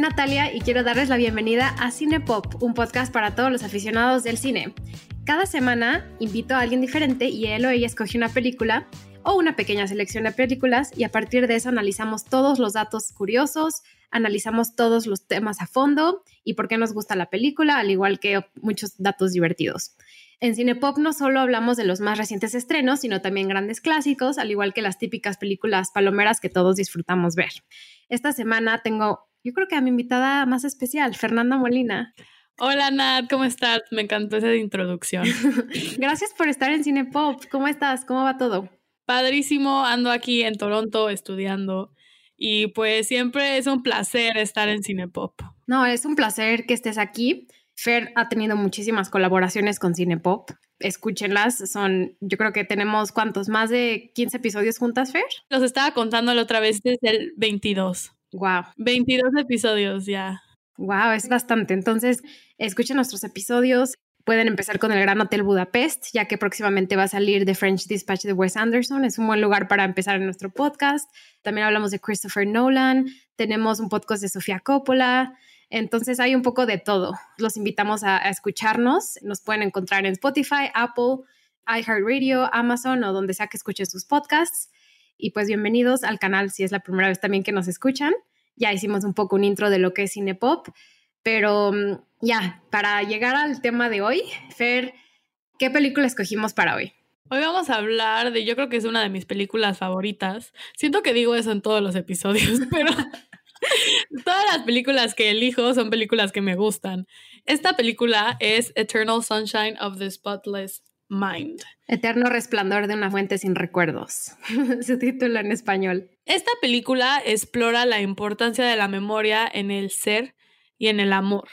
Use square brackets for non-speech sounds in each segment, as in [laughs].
Natalia y quiero darles la bienvenida a Cinepop, un podcast para todos los aficionados del cine. Cada semana invito a alguien diferente y él o ella escoge una película o una pequeña selección de películas y a partir de eso analizamos todos los datos curiosos, analizamos todos los temas a fondo y por qué nos gusta la película, al igual que muchos datos divertidos. En Cinepop no solo hablamos de los más recientes estrenos, sino también grandes clásicos, al igual que las típicas películas palomeras que todos disfrutamos ver. Esta semana tengo, yo creo que a mi invitada más especial, Fernanda Molina. Hola Nat, ¿cómo estás? Me encantó esa introducción. [laughs] Gracias por estar en Cinepop. ¿Cómo estás? ¿Cómo va todo? Padrísimo, ando aquí en Toronto estudiando y pues siempre es un placer estar en Cinepop. No, es un placer que estés aquí. Fer ha tenido muchísimas colaboraciones con Cinepop. Escúchenlas, son, yo creo que tenemos cuántos, más de 15 episodios juntas, Fer. Los estaba contando la otra vez desde el 22. Wow. 22 episodios ya. Wow, es bastante. Entonces, escuchen nuestros episodios. Pueden empezar con el Gran Hotel Budapest, ya que próximamente va a salir The French Dispatch de Wes Anderson. Es un buen lugar para empezar en nuestro podcast. También hablamos de Christopher Nolan. Tenemos un podcast de Sofía Coppola. Entonces hay un poco de todo. Los invitamos a, escucharnos. Nos pueden encontrar en Spotify, Apple, iHeartRadio, Amazon o donde sea que escuchen sus podcasts. Y pues bienvenidos al canal si es la primera vez también que nos escuchan. Ya hicimos un poco un intro de lo que es Cinepop, pero mm, ya, para llegar al tema de hoy, Fer, ¿qué película escogimos para hoy? Hoy vamos a hablar de, yo creo que es una de mis películas favoritas. Siento que digo eso en todos los episodios, [laughs] pero [laughs] Todas las películas que elijo son películas que me gustan. Esta película es Eternal Sunshine of the Spotless Mind. Eterno resplandor de una fuente sin recuerdos. [laughs] Su título en español. Esta película explora la importancia de la memoria en el ser y en el amor.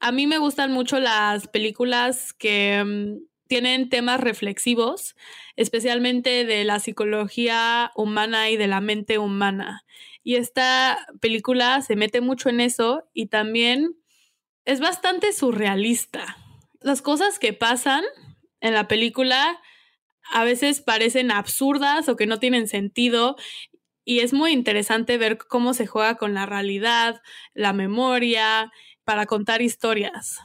A mí me gustan mucho las películas que mm, tienen temas reflexivos, especialmente de la psicología humana y de la mente humana. Y esta película se mete mucho en eso y también es bastante surrealista. Las cosas que pasan en la película a veces parecen absurdas o que no tienen sentido y es muy interesante ver cómo se juega con la realidad, la memoria, para contar historias.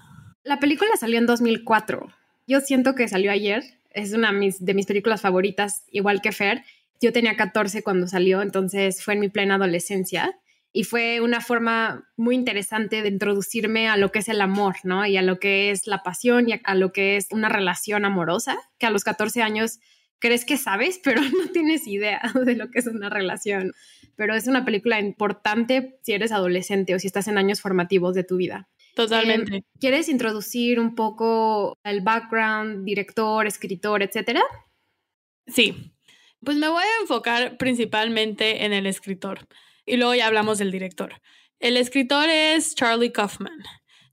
La película salió en 2004. Yo siento que salió ayer. Es una de mis películas favoritas, igual que Fer. Yo tenía 14 cuando salió, entonces fue en mi plena adolescencia y fue una forma muy interesante de introducirme a lo que es el amor, ¿no? Y a lo que es la pasión y a lo que es una relación amorosa, que a los 14 años crees que sabes, [laughs] pero no tienes idea de lo que es una relación. Pero es una película importante si eres adolescente o si estás en años formativos de tu vida. Totalmente. Em, ¿Quieres introducir un poco el background, director, escritor, etcétera? Sí. Pues me voy a enfocar principalmente en el escritor y luego ya hablamos del director. El escritor es Charlie Kaufman.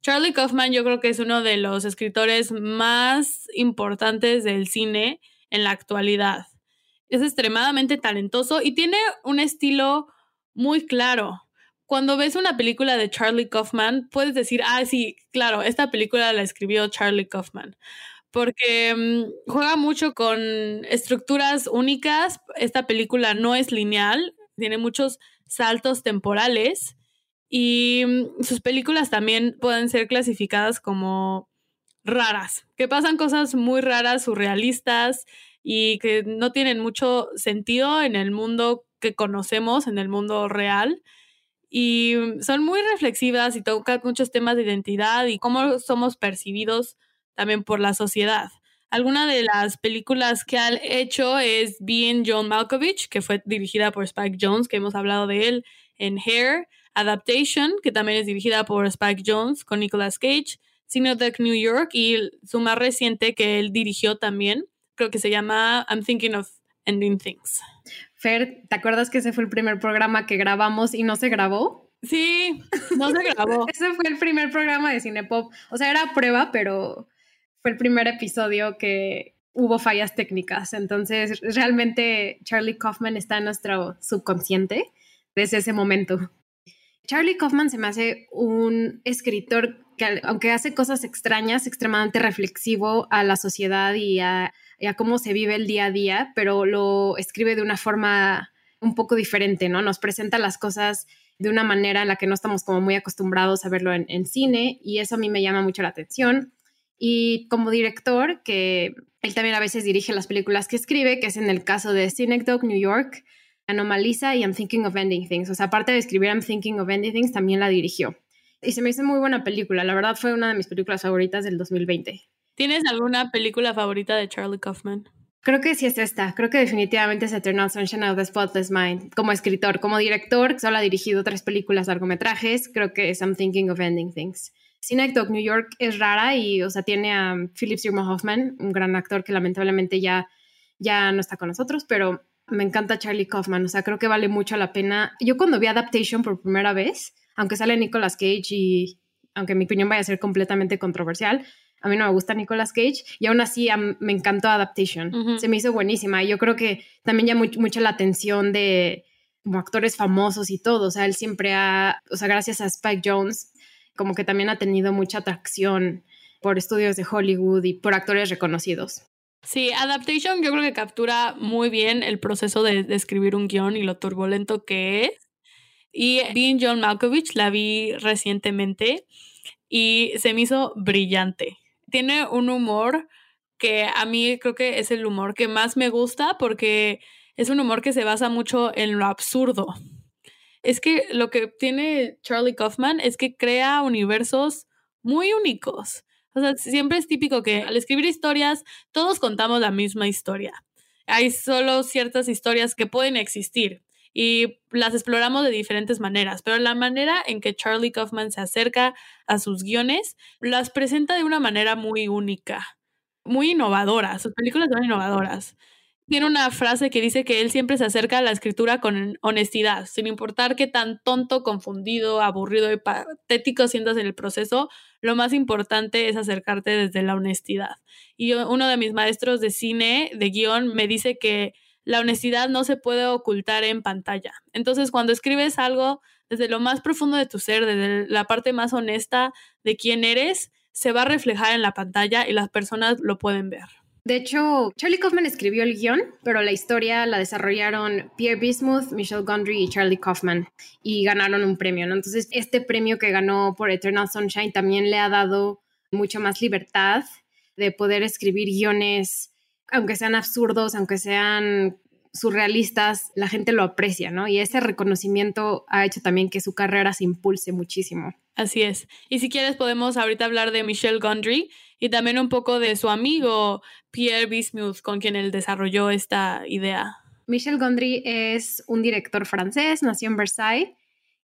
Charlie Kaufman yo creo que es uno de los escritores más importantes del cine en la actualidad. Es extremadamente talentoso y tiene un estilo muy claro. Cuando ves una película de Charlie Kaufman, puedes decir, ah, sí, claro, esta película la escribió Charlie Kaufman porque mm, juega mucho con estructuras únicas. Esta película no es lineal, tiene muchos saltos temporales y mm, sus películas también pueden ser clasificadas como raras, que pasan cosas muy raras, surrealistas y que no tienen mucho sentido en el mundo que conocemos, en el mundo real. Y mm, son muy reflexivas y tocan muchos temas de identidad y cómo somos percibidos también por la sociedad. Alguna de las películas que ha hecho es Being John Malkovich, que fue dirigida por Spike Jones, que hemos hablado de él en Hair, Adaptation, que también es dirigida por Spike Jones con Nicolas Cage, Cinetech New York y su más reciente que él dirigió también, creo que se llama I'm Thinking of Ending Things. Fer, ¿te acuerdas que ese fue el primer programa que grabamos y no se grabó? Sí, no se grabó. [laughs] ese fue el primer programa de Cinepop. O sea, era prueba, pero el primer episodio que hubo fallas técnicas. Entonces, realmente Charlie Kaufman está en nuestro subconsciente desde ese momento. Charlie Kaufman se me hace un escritor que, aunque hace cosas extrañas, extremadamente reflexivo a la sociedad y a, cómo se vive el día a día, pero lo escribe de una forma un poco diferente, ¿no? Nos presenta las cosas de una manera en la que no estamos como muy acostumbrados a verlo en cine y eso a mí me llama mucho la atención. Y como director, que él también a veces dirige las películas que escribe, que es en el caso de Synecdoche, New York, Anomalisa y I'm Thinking of Ending Things. O sea, aparte de escribir I'm Thinking of Ending Things, también la dirigió. Y se me hizo muy buena película. La verdad fue una de mis películas favoritas del 2020. ¿Tienes alguna película favorita de Charlie Kaufman? Creo que sí es esta. Creo que definitivamente es Eternal Sunshine of the Spotless Mind. Como escritor, como director, solo ha dirigido tres películas largometrajes. Creo que es I'm Thinking of Ending Things. Synecdoche New York es rara y, o sea, tiene a Philip Seymour Hoffman, un gran actor que lamentablemente ya, ya no está con nosotros, pero me encanta Charlie Kaufman, o sea, creo que vale mucho la pena. Yo cuando vi Adaptation por primera vez, aunque sale Nicolas Cage y aunque mi opinión vaya a ser completamente controversial, a mí no me gusta Nicolas Cage y aún así me encantó Adaptation. Se me hizo buenísima. Y yo creo que también ya mucho la atención de como actores famosos y todo. O sea, él siempre ha, o sea, gracias a Spike Jones, como que también ha tenido mucha atracción por estudios de Hollywood y por actores reconocidos. Sí, Adaptation yo creo que captura muy bien el proceso de, escribir un guion y lo turbulento que es. Y Dean John Malkovich la vi recientemente y se me hizo brillante. Tiene un humor que a mí creo que es el humor que más me gusta porque es un humor que se basa mucho en lo absurdo. Es que lo que tiene Charlie Kaufman es que crea universos muy únicos. O sea, siempre es típico que al escribir historias todos contamos la misma historia. Hay solo ciertas historias que pueden existir, y las exploramos de diferentes maneras, pero la manera en que Charlie Kaufman se acerca a sus guiones las presenta de una manera muy única, muy innovadora. Sus películas son innovadoras. Tiene una frase que dice que él siempre se acerca a la escritura con honestidad, sin importar qué tan tonto, confundido, aburrido y patético sientas en el proceso, lo más importante es acercarte desde la honestidad. Y uno de mis maestros de cine, de guion, me dice que la honestidad no se puede ocultar en pantalla. Entonces, cuando escribes algo desde lo más profundo de tu ser, desde la parte más honesta de quién eres, se va a reflejar en la pantalla y las personas lo pueden ver. De hecho, Charlie Kaufman escribió el guion, pero la historia la desarrollaron Pierre Bismuth, Michelle Gondry y Charlie Kaufman y ganaron un premio. Entonces, este premio que ganó por Eternal Sunshine también le ha dado mucha más libertad de poder escribir guiones aunque sean absurdos, aunque sean surrealistas, la gente lo aprecia, ¿no? Y ese reconocimiento ha hecho también que su carrera se impulse muchísimo. Así es. Y si quieres podemos ahorita hablar de Michelle Gondry y también un poco de su amigo Pierre Bismuth, con quien él desarrolló esta idea. Michel Gondry es un director francés, nació en Versailles.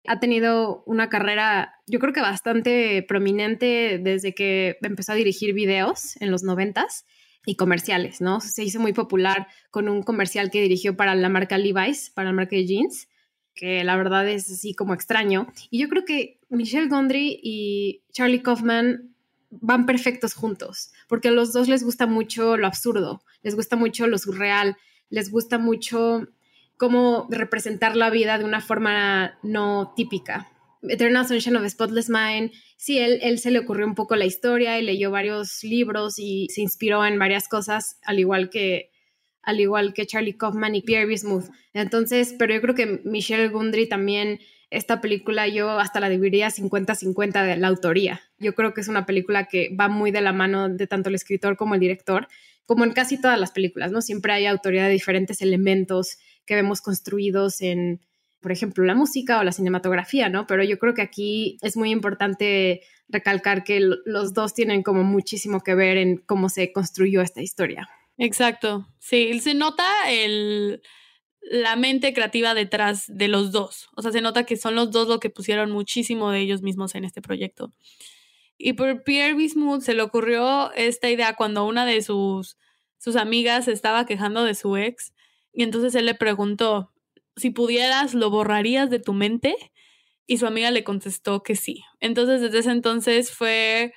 Ha tenido una carrera, yo creo que bastante prominente desde que empezó a dirigir videos en los noventas y comerciales, ¿no? Se hizo muy popular con un comercial que dirigió para la marca Levi's, para la marca de jeans, que la verdad es así como extraño. Y yo creo que Michelle Gondry y Charlie Kaufman van perfectos juntos, porque a los dos les gusta mucho lo absurdo, les gusta mucho lo surreal, les gusta mucho cómo representar la vida de una forma no típica. Eternal Sunshine of the Spotless Mind, sí, él, él se le ocurrió un poco la historia y leyó varios libros y se inspiró en varias cosas, al igual que, al igual que Charlie Kaufman y Pierre Bismuth. Entonces, pero yo creo que Michelle Gundry también, esta película yo hasta la dividiría 50-50 de la autoría. Yo creo que es una película que va muy de la mano de tanto el escritor como el director, como en casi todas las películas, ¿no? Siempre hay autoría de diferentes elementos que vemos construidos en por ejemplo, la música o la cinematografía, ¿no? Pero yo creo que aquí es muy importante recalcar que los dos tienen como muchísimo que ver en cómo se construyó esta historia. Exacto, sí, se nota el, la mente creativa detrás de los dos, o sea, se nota que son los dos los que pusieron muchísimo de ellos mismos en este proyecto. Y por Pierre Bismuth se le ocurrió esta idea cuando una de sus, sus amigas estaba quejando de su ex y entonces él le preguntó, si pudieras, ¿lo borrarías de tu mente? Y su amiga le contestó que sí. Entonces, desde ese entonces fue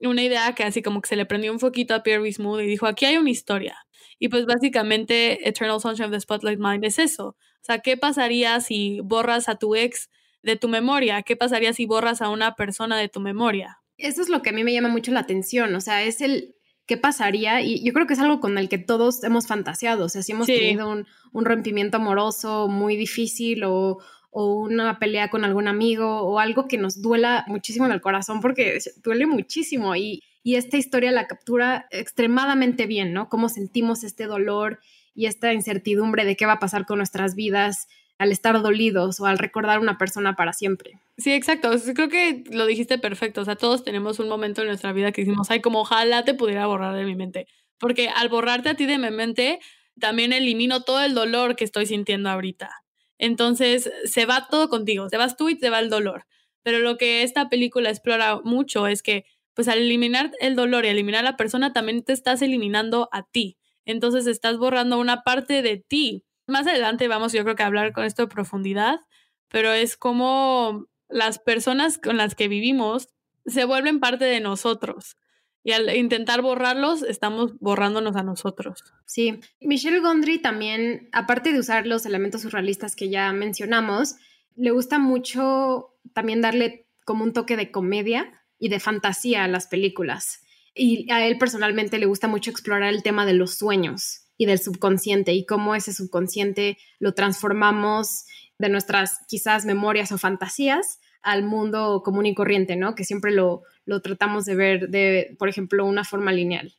una idea que así como que se le prendió un foquito a Pierre Bismuth y dijo, aquí hay una historia. Y pues básicamente Eternal Sunshine of the Spotlight Mind es eso. O sea, ¿qué pasaría si borras a tu ex de tu memoria? ¿Qué pasaría si borras a una persona de tu memoria? Eso es lo que a mí me llama mucho la atención. O sea, es el, qué pasaría, y yo creo que es algo con el que todos hemos fantaseado, o sea, si hemos tenido un, rompimiento amoroso muy difícil o, o una pelea con algún amigo o algo que nos duela muchísimo en el corazón porque duele muchísimo y, y esta historia la captura extremadamente bien, ¿no? Cómo sentimos este dolor y esta incertidumbre de qué va a pasar con nuestras vidas al estar dolidos o al recordar una persona para siempre. Sí, exacto. Creo que lo dijiste perfecto. O sea, todos tenemos un momento en nuestra vida que decimos, ay, como ojalá te pudiera borrar de mi mente. Porque al borrarte a ti de mi mente, también elimino todo el dolor que estoy sintiendo ahorita. Entonces, se va todo contigo, se vas tú y te va el dolor. Pero lo que esta película explora mucho es que, pues al eliminar el dolor y eliminar a la persona, también te estás eliminando a ti. Entonces, estás borrando una parte de ti. Más adelante vamos, yo creo que a hablar con esto de profundidad, pero es como las personas con las que vivimos se vuelven parte de nosotros. Y al intentar borrarlos, estamos borrándonos a nosotros. Sí, Michelle Gondry también, aparte de usar los elementos surrealistas que ya mencionamos, le gusta mucho también darle como un toque de comedia y de fantasía a las películas. Y a él personalmente le gusta mucho explorar el tema de los sueños y del subconsciente y cómo ese subconsciente lo transformamos de nuestras quizás memorias o fantasías al mundo común y corriente, ¿no? Que siempre lo, lo tratamos de ver de, por ejemplo, una forma lineal.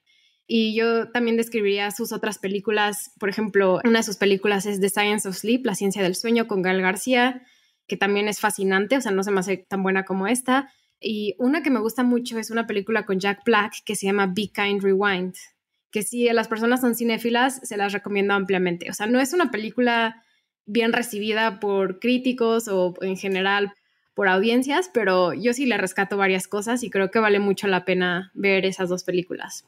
Y yo también describiría sus otras películas, por ejemplo, una de sus películas es The Science of Sleep, La ciencia del sueño con Gal García, que también es fascinante, o sea, no se me hace tan buena como esta. Y una que me gusta mucho es una película con Jack Black que se llama Be Kind Rewind, que si las personas son cinéfilas, se las recomiendo ampliamente. O sea, no es una película bien recibida por críticos o en general por audiencias, pero yo sí le rescato varias cosas y creo que vale mucho la pena ver esas dos películas.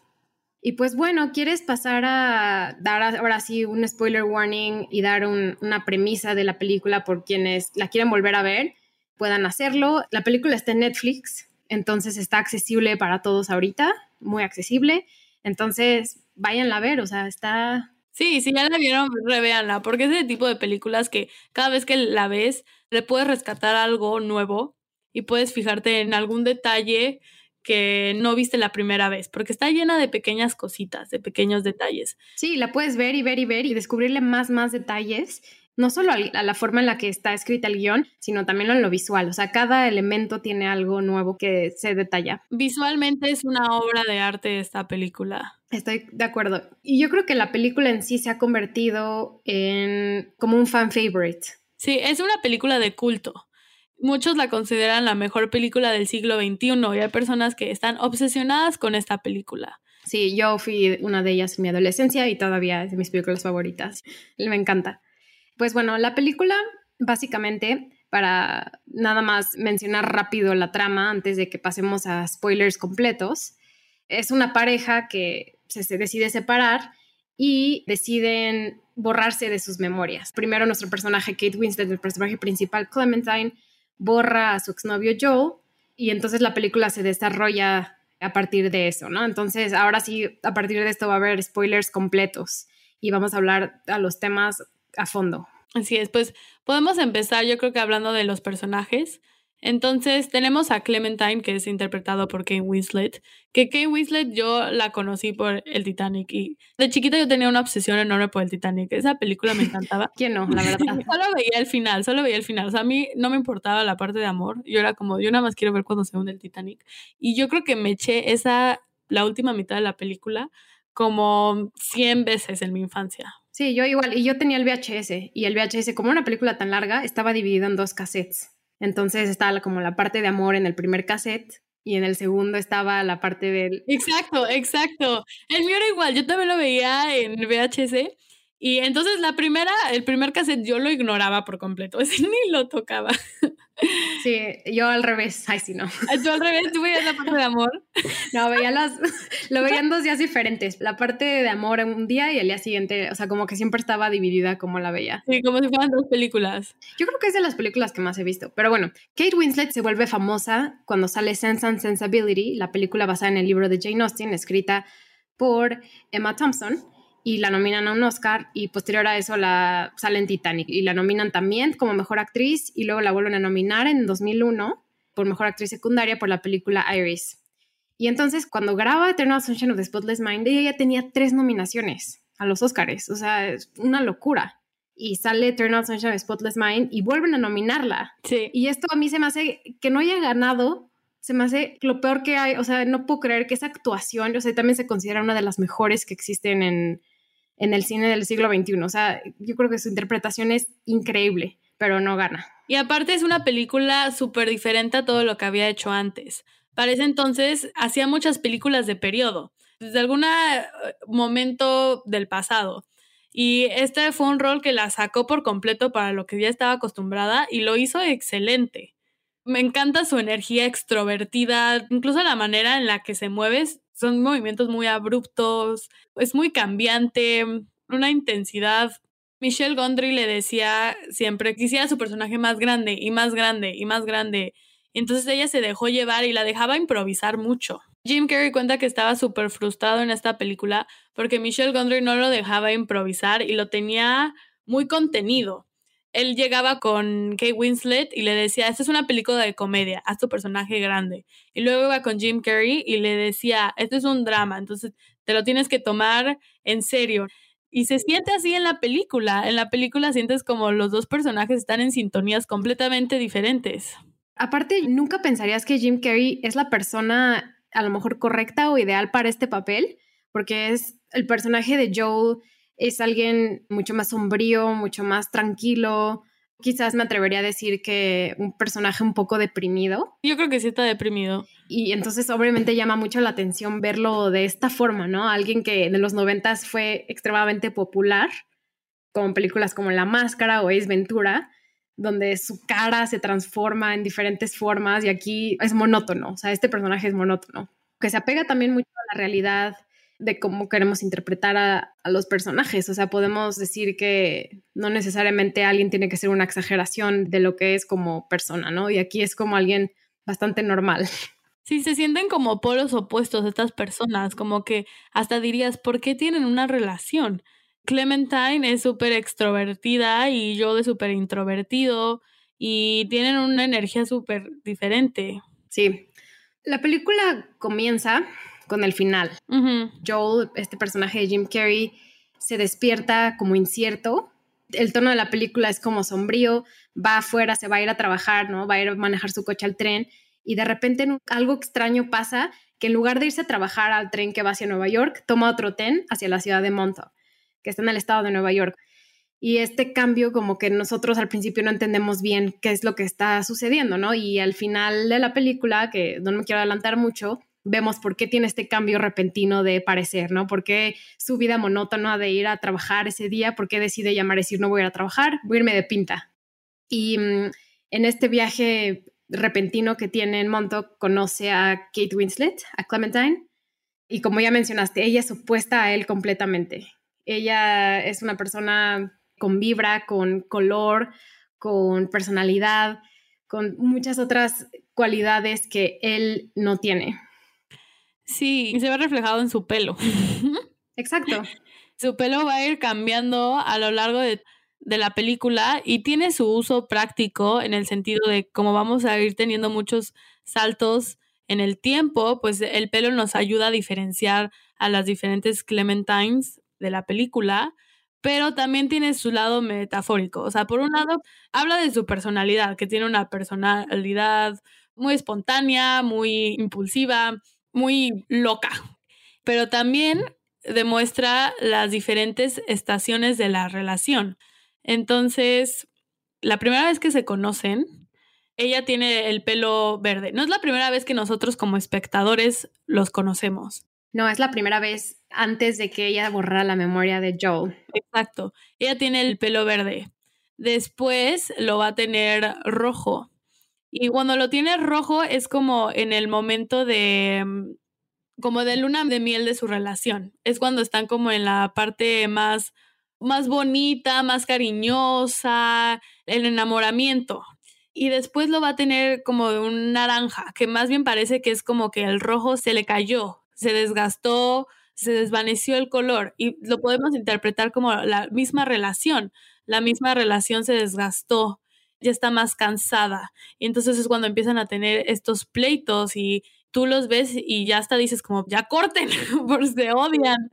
Y pues bueno, ¿quieres pasar a dar ahora sí un spoiler warning y dar una premisa de la película por quienes la quieren volver a ver? Puedan hacerlo. La película está en Netflix, entonces está accesible para todos ahorita, muy accesible. Entonces, váyanla a ver, o sea, está Sí, si ya la vieron, revéanla, porque es ese tipo de películas que cada vez que la ves, le puedes rescatar algo nuevo y puedes fijarte en algún detalle que no viste la primera vez, porque está llena de pequeñas cositas, de pequeños detalles. Sí, la puedes ver y ver y ver y descubrirle más, más detalles no solo a la forma en la que está escrita el guion, sino también en lo visual. O sea, cada elemento tiene algo nuevo que se detalla. Visualmente es una obra de arte esta película. Estoy de acuerdo. Y yo creo que la película en sí se ha convertido en como un fan favorite. Sí, es una película de culto. Muchos la consideran la mejor película del siglo XXI y hay personas que están obsesionadas con esta película. Sí, yo fui una de ellas en mi adolescencia y todavía es de mis películas favoritas. Me encanta. Pues bueno, la película básicamente, para nada más mencionar rápido la trama antes de que pasemos a spoilers completos, es una pareja que se, decide separar y deciden borrarse de sus memorias. Primero nuestro personaje Kate Winslet, el personaje principal Clementine, borra a su exnovio Joel y entonces la película se desarrolla a partir de eso, ¿no? Entonces ahora sí, a partir de esto va a haber spoilers completos y vamos a hablar a los temas a fondo. Así es, pues podemos empezar yo creo que hablando de los personajes. Entonces tenemos a Clementine, que es interpretado por Kate Winslet, que Kate Winslet yo la conocí por el Titanic y de chiquita yo tenía una obsesión enorme por el Titanic. Esa película me encantaba. [laughs] ¿Quién no? La verdad. [laughs] solo veía el final, solo veía el final. O sea, a mí no me importaba la parte de amor. Yo era como, yo nada más quiero ver cuando se hunde el Titanic. Y yo creo que me eché esa, la última mitad de la película como 100 veces en mi infancia. Sí, yo igual, y yo tenía el VHS, y el VHS, como una película tan larga, estaba dividido en dos cassettes. Entonces estaba como la parte de amor en el primer cassette y en el segundo estaba la parte del... Exacto, exacto. El mío era igual, yo también lo veía en VHS y entonces la primera, el primer cassette yo lo ignoraba por completo, [laughs] ese ni lo tocaba. Sí, yo al revés, ay sí no. Yo al revés, tú veías la parte de amor. No, veía las, [laughs] lo veía en dos días diferentes, la parte de amor en un día y el día siguiente, o sea, como que siempre estaba dividida como la veía. Sí, como si fueran dos películas. Yo creo que es de las películas que más he visto, pero bueno, Kate Winslet se vuelve famosa cuando sale Sense and Sensibility, la película basada en el libro de Jane Austen, escrita por Emma Thompson y la nominan a un Oscar y posterior a eso la sale en Titanic y la nominan también como mejor actriz y luego la vuelven a nominar en 2001 por mejor actriz secundaria por la película Iris. Y entonces cuando graba Eternal Sunshine of the Spotless Mind ella ya tenía tres nominaciones a los Oscars, o sea, es una locura. y sale Eternal Sunshine of Spotless Mind y vuelven a nominarla. Sí. Y esto a mí se me hace que no haya ganado, se me hace lo peor que hay, o sea, no puedo creer que esa actuación, o sea, también se considera una de las mejores que existen en, en el cine del siglo XXI. O sea, yo creo que su interpretación es increíble, pero no gana. Y aparte es una película súper diferente a todo lo que había hecho antes. Para ese entonces hacía muchas películas de periodo, desde algún eh, momento del pasado. Y este fue un rol que la sacó por completo para lo que ya estaba acostumbrada y lo hizo excelente. Me encanta su energía extrovertida, incluso la manera en la que se mueve, son movimientos muy abruptos, es muy cambiante, una intensidad. Michelle Gondry le decía siempre quisiera su personaje más grande y más grande y más grande. Entonces ella se dejó llevar y la dejaba improvisar mucho. Jim Carrey cuenta que estaba súper frustrado en esta película porque Michelle Gondry no lo dejaba improvisar y lo tenía muy contenido. Él llegaba con Kate Winslet y le decía, esta es una película de comedia, haz tu personaje grande. Y luego iba con Jim Carrey y le decía, esto es un drama, entonces te lo tienes que tomar en serio. Y se siente así en la película. En la película sientes como los dos personajes están en sintonías completamente diferentes. Aparte, nunca pensarías que Jim Carrey es la persona a lo mejor correcta o ideal para este papel, porque es el personaje de Joel es alguien mucho más sombrío, mucho más tranquilo. Quizás me atrevería a decir que un personaje un poco deprimido. Yo creo que sí está deprimido. Y entonces obviamente llama mucho la atención verlo de esta forma, ¿no? Alguien que en los noventas fue extremadamente popular, con películas como La Máscara o Ace Ventura, donde su cara se transforma en diferentes formas y aquí es monótono, o sea, este personaje es monótono, que se apega también mucho a la realidad de cómo queremos interpretar a, los personajes, o sea, podemos decir que no necesariamente alguien tiene que ser una exageración de lo que es como persona, ¿no? Y aquí es como alguien bastante normal. [laughs] Sí, se sienten como polos opuestos estas personas, como que hasta dirías, ¿por qué tienen una relación? Clementine es súper extrovertida y yo de súper introvertido y tienen una energía súper diferente. Sí. La película comienza con el final. Joel, este personaje de Jim Carrey, se despierta como incierto. El tono de la película es como sombrío, va afuera, se va a ir a trabajar, ¿no? Va a ir a manejar su coche al tren y de repente algo extraño pasa que en lugar de irse a trabajar al tren que va hacia Nueva York, toma otro tren hacia la ciudad de Montauk que está en el estado de Nueva York. Y este cambio como que nosotros al principio no entendemos bien qué es lo que está sucediendo, ¿no? Y al final de la película, que no me quiero adelantar mucho, vemos por qué tiene este cambio repentino de parecer, ¿no? Por qué su vida monótona de ir a trabajar ese día, por qué decide llamar y decir no voy a ir a trabajar, voy a irme de pinta. Y mm, en este viaje repentino que tiene en Montauk, conoce a Kate Winslet, a Clementine, y como ya mencionaste, ella es opuesta a él completamente. Ella es una persona con vibra, con color, con personalidad, con muchas otras cualidades que él no tiene. Sí, y se ve reflejado en su pelo. [laughs] Exacto. Su pelo va a ir cambiando a lo largo de, de, la película y tiene su uso práctico en el sentido de cómo vamos a ir teniendo muchos saltos en el tiempo, pues el pelo nos ayuda a diferenciar a las diferentes Clementines de la película, pero también tiene su lado metafórico. O sea, por un lado, habla de su personalidad, que tiene una personalidad muy espontánea, muy impulsiva, muy loca, pero también demuestra las diferentes estaciones de la relación. Entonces, la primera vez que se conocen, ella tiene el pelo verde. No es la primera vez que nosotros como espectadores los conocemos. No, es la primera vez antes de que ella borrara la memoria de Joel. Exacto. Ella tiene el pelo verde. Después lo va a tener rojo. Y cuando lo tiene rojo es como en el momento de mm, como de luna de miel de su relación. Es cuando están como en la parte más más bonita, más cariñosa, el enamoramiento. Y después lo va a tener como de un naranja, que más bien parece que es como que el rojo se le cayó, se desgastó, se desvaneció el color y lo podemos interpretar como la misma relación. La misma relación se desgastó, ya está más cansada. Y entonces es cuando empiezan a tener estos pleitos y tú los ves y ya hasta dices como, ya corten, [laughs] porque se odian.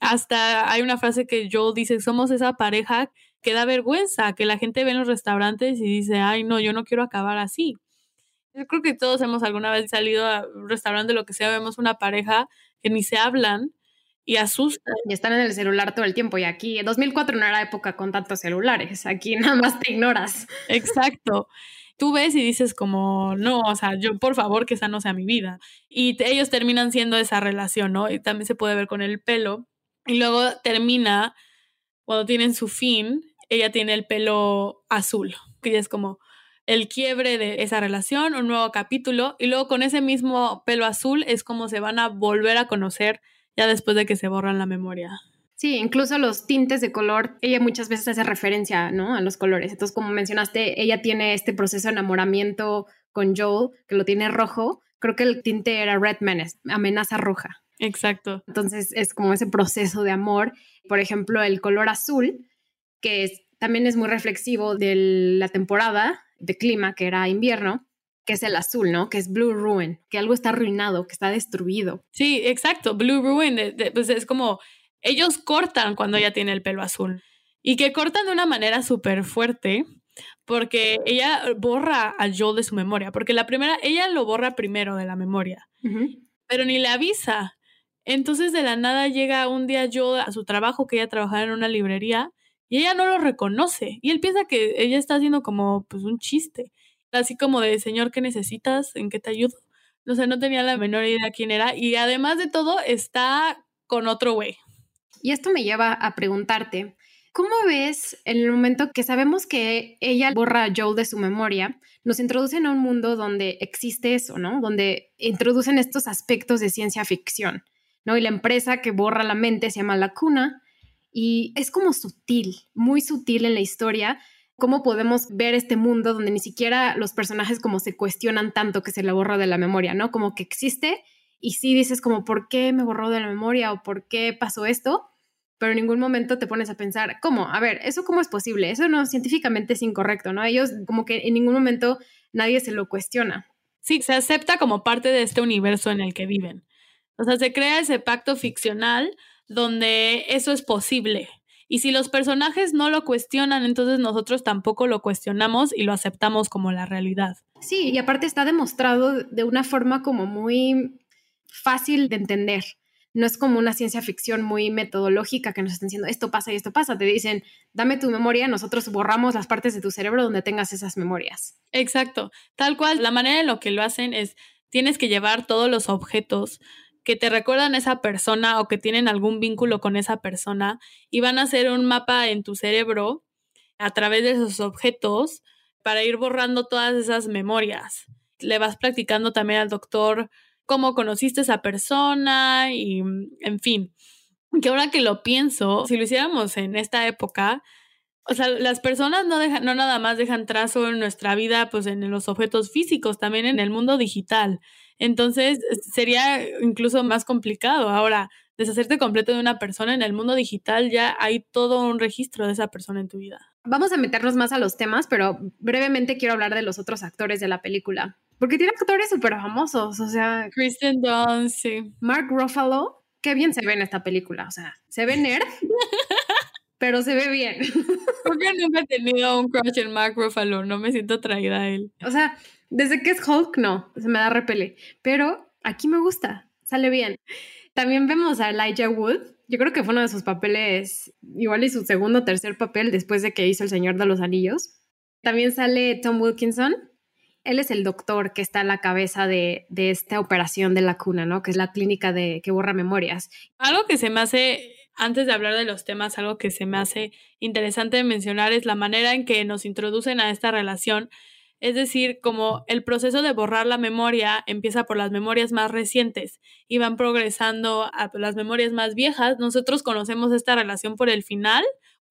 Hasta hay una frase que Joel dice, somos esa pareja que da vergüenza, que la gente ve en los restaurantes y dice, ay, no, yo no quiero acabar así. Yo creo que todos hemos alguna vez salido a un restaurante, lo que sea, vemos una pareja que ni se hablan y asustan. Y están en el celular todo el tiempo. Y aquí, en 2004 no era época con tantos celulares. Aquí [laughs] nada más te ignoras. Exacto. Tú ves y dices como, no, o sea, yo por favor que esa no sea mi vida. Y ellos terminan siendo esa relación, ¿no? Y también se puede ver con el pelo. Y luego termina, cuando tienen su fin, ella tiene el pelo azul, que ya es como el quiebre de esa relación, un nuevo capítulo, y luego con ese mismo pelo azul es como se van a volver a conocer ya después de que se borran la memoria. Sí, incluso los tintes de color, ella muchas veces hace referencia, ¿no? A los colores. Entonces, como mencionaste, ella tiene este proceso de enamoramiento con Joel, que lo tiene rojo. Creo que el tinte era Red Menace, amenaza roja. Exacto. Entonces, es como ese proceso de amor. Por ejemplo, el color azul, que también es muy reflexivo de la temporada de clima, que era invierno, que es el azul, ¿no? Que es Blue Ruin, que algo está arruinado, que está destruido. Sí, exacto, Blue Ruin, pues es como ellos cortan cuando ella tiene el pelo azul y que cortan de una manera súper fuerte porque ella borra a Joel de su memoria, porque la primera, ella lo borra primero de la memoria, pero ni le avisa. Entonces de la nada llega un día Joel a su trabajo, que ella trabajaba en una librería, y ella no lo reconoce. Y él piensa que ella está haciendo como pues un chiste así como de, Señor, ¿qué necesitas? ¿En qué te ayudo? No sé, no tenía la menor idea quién era. Y además de todo, está con otro güey. Y esto me lleva a preguntarte, ¿cómo ves en el momento que sabemos que ella borra a Joel de su memoria? Nos introducen a un mundo donde existe eso, ¿no? Donde introducen estos aspectos de ciencia ficción, ¿no? Y la empresa que borra la mente se llama La Cuna y es como sutil, muy sutil en la historia, cómo podemos ver este mundo donde ni siquiera los personajes como se cuestionan tanto que se le borra de la memoria, ¿no? Como que existe y sí dices como, ¿por qué me borró de la memoria o por qué pasó esto? Pero en ningún momento te pones a pensar, ¿cómo? A ver, ¿eso cómo es posible? Eso no, científicamente es incorrecto, ¿no? Ellos como que en ningún momento nadie se lo cuestiona. Sí, se acepta como parte de este universo en el que viven. O sea, se crea ese pacto ficcional donde eso es posible. Y si los personajes no lo cuestionan, entonces nosotros tampoco lo cuestionamos y lo aceptamos como la realidad. Sí, y aparte está demostrado de una forma como muy fácil de entender. No es como una ciencia ficción muy metodológica que nos están diciendo esto pasa y esto pasa. Te dicen, dame tu memoria, nosotros borramos las partes de tu cerebro donde tengas esas memorias. Exacto. Tal cual, la manera en lo que lo hacen es, tienes que llevar todos los objetos que te recuerdan a esa persona o que tienen algún vínculo con esa persona y van a hacer un mapa en tu cerebro a través de esos objetos para ir borrando todas esas memorias. Le vas practicando también al doctor cómo conociste a esa persona y, en fin, que ahora que lo pienso, si lo hiciéramos en esta época, o sea, las personas no dejan, no nada más dejan trazo en nuestra vida, pues en los objetos físicos, también en el mundo digital. Entonces, sería incluso más complicado. Ahora, deshacerte completo de una persona en el mundo digital, ya hay todo un registro de esa persona en tu vida. Vamos a meternos más a los temas, pero brevemente quiero hablar de los otros actores de la película. Porque tiene actores súper famosos, o sea... Kristen Dunst, sí. Mark Ruffalo, qué bien se ve en esta película, o sea, se ve nerd, [laughs] pero se ve bien. [laughs] Porque nunca he tenido un crush en Mark Ruffalo, no me siento atraída a él. O sea, desde que es Hulk, no, se me da repele. Pero aquí me gusta, sale bien. También vemos a Elijah Wood. Yo creo que fue uno de sus papeles, igual y su segundo o tercer papel después de que hizo El Señor de los Anillos. También sale Tom Wilkinson. Él es el doctor que está a la cabeza de, de esta operación de la cuna, ¿no? Que es la clínica de que borra memorias. Algo que se me hace antes de hablar de los temas, algo que se me hace interesante mencionar es la manera en que nos introducen a esta relación es decir, como el proceso de borrar la memoria empieza por las memorias más recientes y van progresando a las memorias más viejas, nosotros conocemos esta relación por el final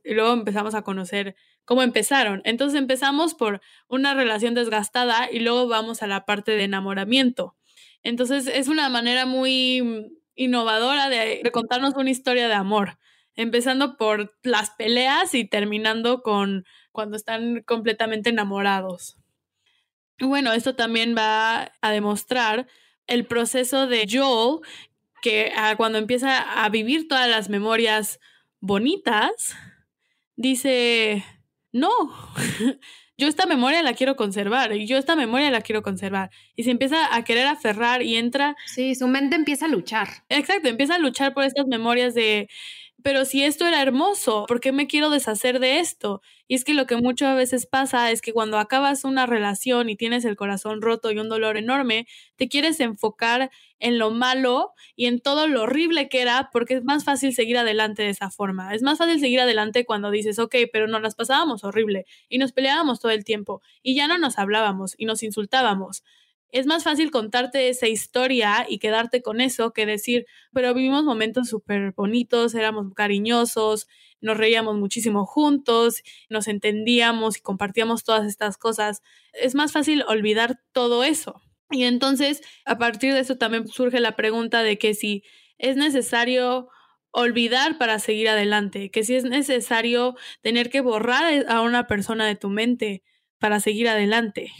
y luego empezamos a conocer cómo empezaron. Entonces empezamos por una relación desgastada y luego vamos a la parte de enamoramiento. Entonces es una manera muy innovadora de, de contarnos una historia de amor, empezando por las peleas y terminando con cuando están completamente enamorados. Bueno, esto también va a demostrar el proceso de Joel, que cuando empieza a vivir todas las memorias bonitas, dice, no, yo esta memoria la quiero conservar y yo esta memoria la quiero conservar. Y se empieza a querer aferrar y entra. Sí, su mente empieza a luchar. Exacto, empieza a luchar por estas memorias de, pero si esto era hermoso, ¿por qué me quiero deshacer de esto? Y es que lo que muchas veces pasa es que cuando acabas una relación y tienes el corazón roto y un dolor enorme, te quieres enfocar en lo malo y en todo lo horrible que era, porque es más fácil seguir adelante de esa forma. Es más fácil seguir adelante cuando dices, ok, pero no las pasábamos horrible y nos peleábamos todo el tiempo y ya no nos hablábamos y nos insultábamos es más fácil contarte esa historia y quedarte con eso que decir, pero vivimos momentos súper bonitos, éramos cariñosos, nos reíamos muchísimo juntos, nos entendíamos y compartíamos todas estas cosas. Es más fácil olvidar todo eso. Y entonces, a partir de eso también surge la pregunta de que si es necesario olvidar para seguir adelante, que si es necesario tener que borrar a una persona de tu mente para seguir adelante.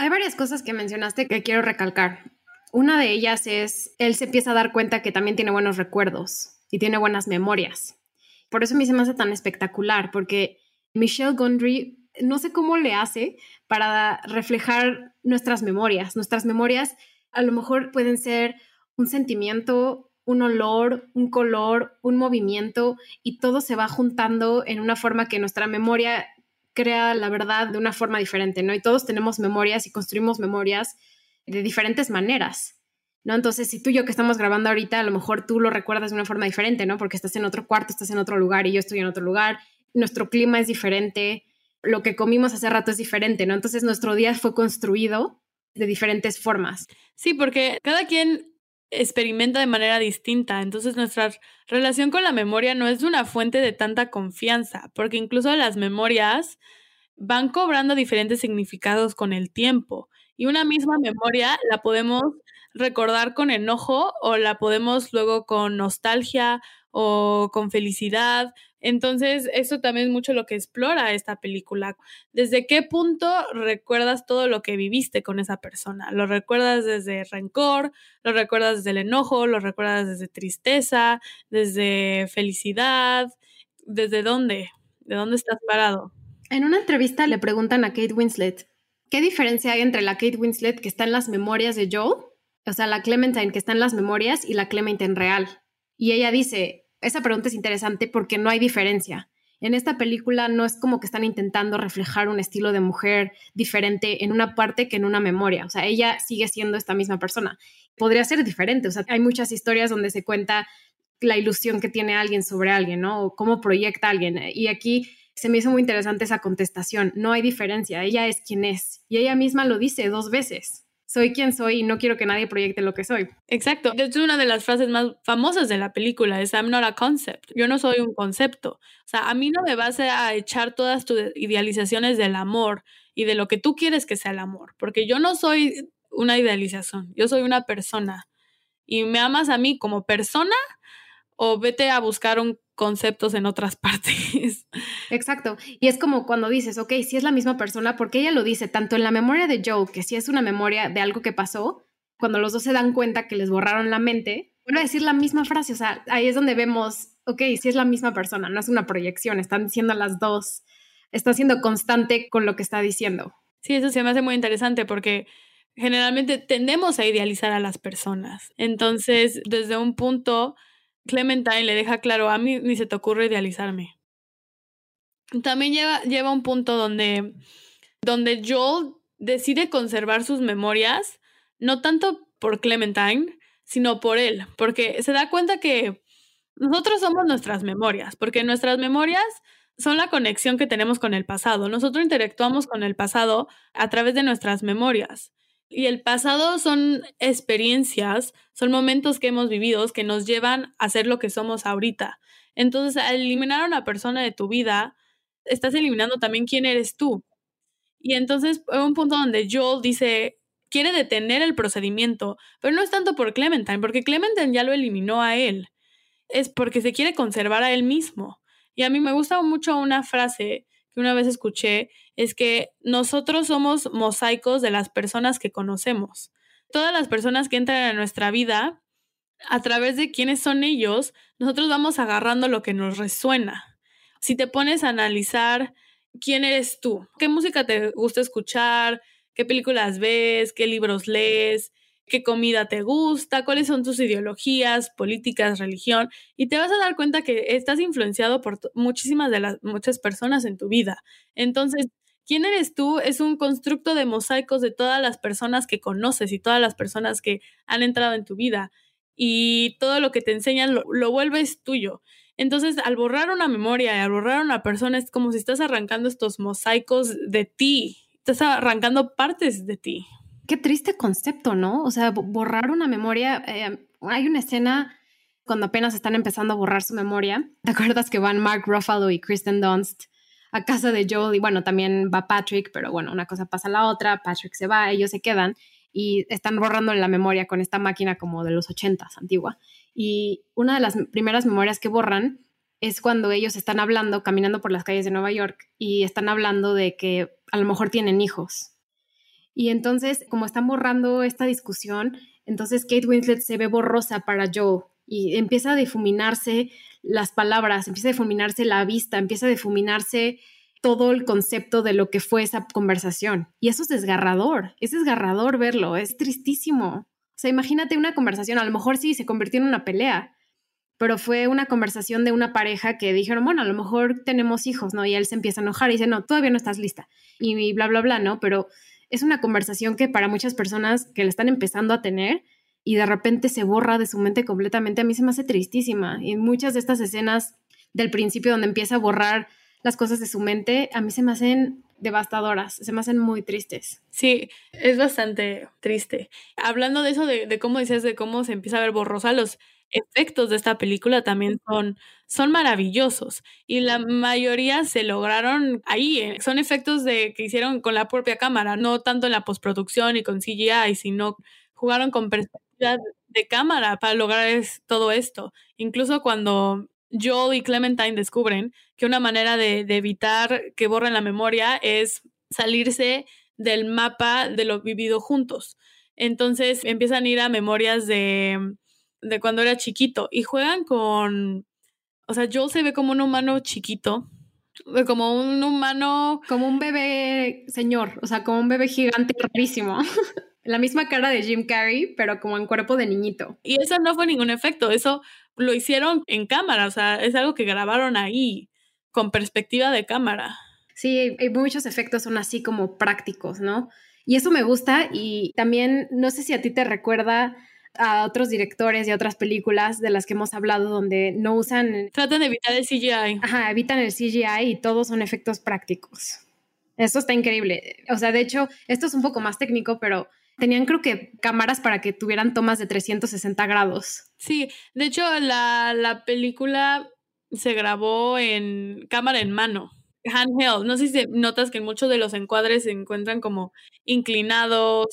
Hay varias cosas que mencionaste que quiero recalcar. Una de ellas es, él se empieza a dar cuenta que también tiene buenos recuerdos y tiene buenas memorias. Por eso a mí se me hace tan espectacular, porque Michelle Gondry, no sé cómo le hace para reflejar nuestras memorias. Nuestras memorias a lo mejor pueden ser un sentimiento, un olor, un color, un movimiento, y todo se va juntando en una forma que nuestra memoria crea la verdad de una forma diferente, ¿no? Y todos tenemos memorias y construimos memorias de diferentes maneras, ¿no? Entonces, si tú y yo que estamos grabando ahorita, a lo mejor tú lo recuerdas de una forma diferente, ¿no? Porque estás en otro cuarto, estás en otro lugar y yo estoy en otro lugar, nuestro clima es diferente, lo que comimos hace rato es diferente, ¿no? Entonces, nuestro día fue construido de diferentes formas. Sí, porque cada quien experimenta de manera distinta. Entonces nuestra relación con la memoria no es una fuente de tanta confianza, porque incluso las memorias van cobrando diferentes significados con el tiempo. Y una misma memoria la podemos recordar con enojo o la podemos luego con nostalgia o con felicidad. Entonces, eso también es mucho lo que explora esta película. ¿Desde qué punto recuerdas todo lo que viviste con esa persona? ¿Lo recuerdas desde rencor? ¿Lo recuerdas desde el enojo? ¿Lo recuerdas desde tristeza? ¿Desde felicidad? ¿Desde dónde? ¿De dónde estás parado? En una entrevista le preguntan a Kate Winslet, ¿qué diferencia hay entre la Kate Winslet que está en las memorias de Joe? O sea, la Clementine que está en las memorias y la Clementine real. Y ella dice, esa pregunta es interesante porque no hay diferencia. En esta película no es como que están intentando reflejar un estilo de mujer diferente en una parte que en una memoria. O sea, ella sigue siendo esta misma persona. Podría ser diferente. O sea, hay muchas historias donde se cuenta la ilusión que tiene alguien sobre alguien, ¿no? O cómo proyecta alguien. Y aquí se me hizo muy interesante esa contestación. No hay diferencia. Ella es quien es. Y ella misma lo dice dos veces soy quien soy y no quiero que nadie proyecte lo que soy. Exacto. Hecho, una de las frases más famosas de la película es I'm not a concept. Yo no soy un concepto. O sea, a mí no me vas a echar todas tus idealizaciones del amor y de lo que tú quieres que sea el amor, porque yo no soy una idealización, yo soy una persona. Y me amas a mí como persona o vete a buscar un conceptos en otras [laughs] partes. Exacto. Y es como cuando dices, ok, si es la misma persona, porque ella lo dice tanto en la memoria de Joe, que si es una memoria de algo que pasó, cuando los dos se dan cuenta que les borraron la mente, vuelve a decir la misma frase. O sea, ahí es donde vemos, ok, si es la misma persona, no es una proyección, están diciendo las dos, está siendo constante con lo que está diciendo. Sí, eso se me hace muy interesante porque generalmente tendemos a idealizar a las personas. Entonces, desde un punto Clementine le deja claro, a mí ni se te ocurre idealizarme. También lleva, lleva un punto donde, donde Joel decide conservar sus memorias, no tanto por Clementine, sino por él, porque se da cuenta que nosotros somos nuestras memorias, porque nuestras memorias son la conexión que tenemos con el pasado. Nosotros interactuamos con el pasado a través de nuestras memorias. Y el pasado son experiencias, son momentos que hemos vivido que nos llevan a ser lo que somos ahorita. Entonces, al eliminar a una persona de tu vida, estás eliminando también quién eres tú. Y entonces, un punto donde Joel dice, quiere detener el procedimiento, pero no es tanto por Clementine, porque Clementine ya lo eliminó a él. Es porque se quiere conservar a él mismo. Y a mí me gusta mucho una frase que una vez escuché es que nosotros somos mosaicos de las personas que conocemos. Todas las personas que entran a nuestra vida, a través de quiénes son ellos, nosotros vamos agarrando lo que nos resuena. si te pones a analizar quién eres tú, qué música te gusta escuchar, qué películas ves, qué libros lees, qué comida te gusta, cuáles son tus ideologías, políticas, religión, y te vas a dar cuenta que estás influenciado por muchísimas de las muchas personas en tu vida. Entonces, quién eres tú es un constructo de mosaicos de todas las personas que conoces y todas las personas que han entrado en tu vida. Y todo lo que te enseñan lo, vuelves tuyo. Entonces, al borrar una memoria y al borrar una persona, es como si estás arrancando estos mosaicos de ti, estás arrancando partes de ti. Qué triste concepto, ¿no? O sea, borrar una memoria. Eh, hay una escena cuando apenas están empezando a borrar su memoria. ¿Te acuerdas que van Mark Ruffalo y Kristen Dunst a casa de Joel? Y bueno, también va Patrick, pero bueno, una cosa pasa a la otra. Patrick se va, ellos se quedan y están borrando la memoria con esta máquina como de los ochentas, antigua. Y una de las primeras memorias que borran es cuando ellos están hablando, caminando por las calles de Nueva York y están hablando de que a lo mejor tienen hijos. Y entonces, como están borrando esta discusión, entonces Kate Winslet se ve borrosa para Joe y empieza a difuminarse las palabras, empieza a difuminarse la vista, empieza a difuminarse todo el concepto de lo que fue esa conversación. Y eso es desgarrador, es desgarrador verlo, es tristísimo. O sea, imagínate una conversación, a lo mejor sí se convirtió en una pelea, pero fue una conversación de una pareja que dijeron, bueno, a lo mejor tenemos hijos, ¿no? Y él se empieza a enojar y dice, no, todavía no estás lista. Y bla, bla, bla, ¿no? Pero es una conversación que para muchas personas que la están empezando a tener y de repente se borra de su mente completamente, a mí se me hace tristísima. Y muchas de estas escenas del principio donde empieza a borrar las cosas de su mente, a mí se me hacen devastadoras, se me hacen muy tristes. Sí, es bastante triste. Hablando de eso, de, cómo decías, de cómo se empieza a ver borrosa, los efectos de esta película también son, son maravillosos y la mayoría se lograron ahí. Eh, son efectos de, que hicieron con la propia cámara, no tanto en la postproducción y con CGI, sino jugaron con perspectiva de cámara para lograr todo esto. Incluso cuando Joel y Clementine descubren que una manera de, evitar que borren la memoria es salirse del mapa de lo vivido juntos. Entonces empiezan a ir a memorias de, de cuando era chiquito y juegan con, o sea, Joel se ve como un humano chiquito, como un humano... Como un bebé señor, o sea, como un bebé gigante rarísimo. [laughs] la misma cara de Jim Carrey, pero como en cuerpo de niñito. Y eso no fue ningún efecto, eso lo hicieron en cámara, o sea, es algo que grabaron ahí, con perspectiva de cámara. Sí, hay muchos efectos son así como prácticos, ¿no? Y eso me gusta y también no sé si a ti te recuerda a otros directores y a otras películas de las que hemos hablado donde no usan... Tratan de evitar el CGI. Ajá, evitan el CGI y todos son efectos prácticos. Eso está increíble. O sea, de hecho, esto es un poco más técnico, pero tenían creo que cámaras para que tuvieran tomas de 360 grados. Sí, de hecho la, la película se grabó en cámara en mano, handheld. No sé si notas que en muchos de los encuadres se encuentran como inclinados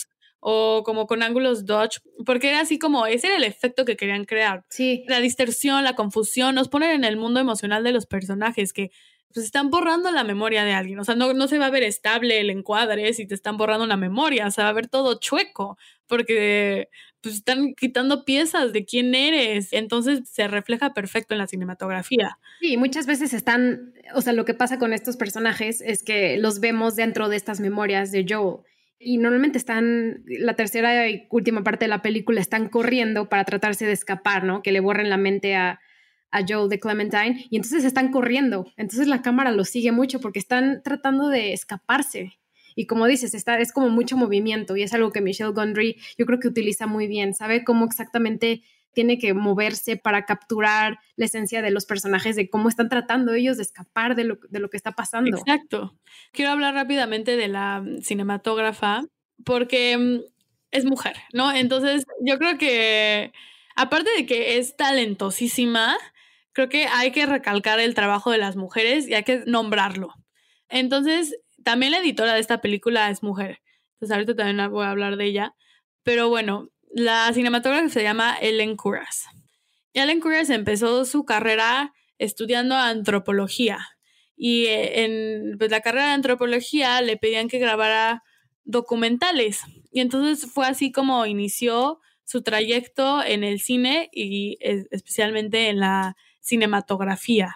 o como con ángulos Dodge, porque era así como, ese era el efecto que querían crear. Sí. La distorsión, la confusión, nos ponen en el mundo emocional de los personajes que pues están borrando la memoria de alguien. O sea, no, no se va a ver estable el encuadre si te están borrando la memoria, o sea, va a ver todo chueco, porque pues están quitando piezas de quién eres. Entonces se refleja perfecto en la cinematografía. Sí, muchas veces están, o sea, lo que pasa con estos personajes es que los vemos dentro de estas memorias de Joel. Y normalmente están, la tercera y última parte de la película, están corriendo para tratarse de escapar, ¿no? Que le borren la mente a, a Joel de Clementine y entonces están corriendo. Entonces la cámara los sigue mucho porque están tratando de escaparse. Y como dices, está, es como mucho movimiento y es algo que Michelle Gondry yo creo que utiliza muy bien. Sabe cómo exactamente tiene que moverse para capturar la esencia de los personajes, de cómo están tratando ellos de escapar de lo, de lo que está pasando. Exacto. Quiero hablar rápidamente de la cinematógrafa porque mm, es mujer, ¿no? Entonces yo creo que, aparte de que es talentosísima, creo que hay que recalcar el trabajo de las mujeres y hay que nombrarlo. Entonces, también la editora de esta película es mujer. Entonces, ahorita también voy a hablar de ella. Pero bueno, la cinematógrafa se llama Ellen Kuras. Y Ellen Kuras empezó su carrera estudiando antropología. Y eh, en pues, la carrera de antropología le pedían que grabara documentales. Y entonces fue así como inició su trayecto en el cine y especialmente en la cinematografía.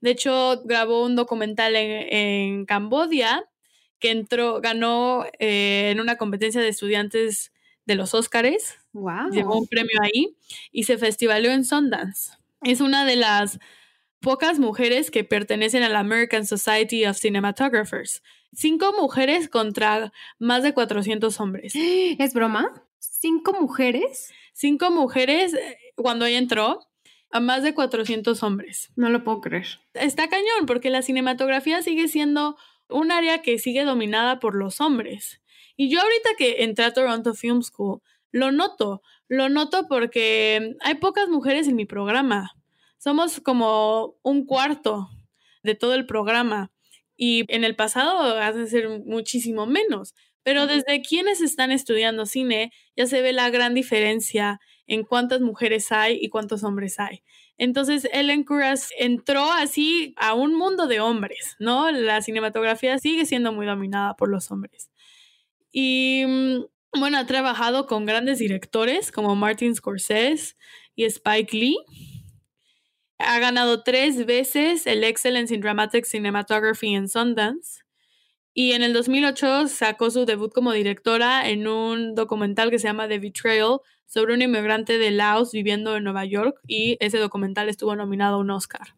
De hecho, grabó un documental en, Cambodia que entró, ganó eh, en una competencia de estudiantes de los Óscares. Wow. Llevó un premio ahí y se festivalió en Sundance. Es una de las pocas mujeres que pertenecen a la American Society of Cinematographers. Cinco mujeres contra más de 400 hombres. [gasps] ¿Es broma? ¿Cinco mujeres? Cinco mujeres eh, cuando ella entró a más de 400 hombres. No lo puedo creer. Está cañón porque la cinematografía sigue siendo un área que sigue dominada por los hombres. Y yo ahorita que entré a Toronto Film School, lo noto, lo noto porque hay pocas mujeres en mi programa. Somos como un cuarto de todo el programa y en el pasado hace ser muchísimo menos. Pero desde quienes están estudiando cine ya se ve la gran diferencia en cuántas mujeres hay y cuántos hombres hay. Entonces, Ellen Kuras entró así a un mundo de hombres, ¿no? La cinematografía sigue siendo muy dominada por los hombres. Y mm, bueno, ha trabajado con grandes directores como Martin Scorsese y Spike Lee. Ha ganado tres veces el Excellence in Dramatic Cinematography en Sundance. Y en el 2008 sacó su debut como directora en un documental que se llama The Betrayal sobre un inmigrante de Laos viviendo en Nueva York y ese documental estuvo nominado a un Oscar.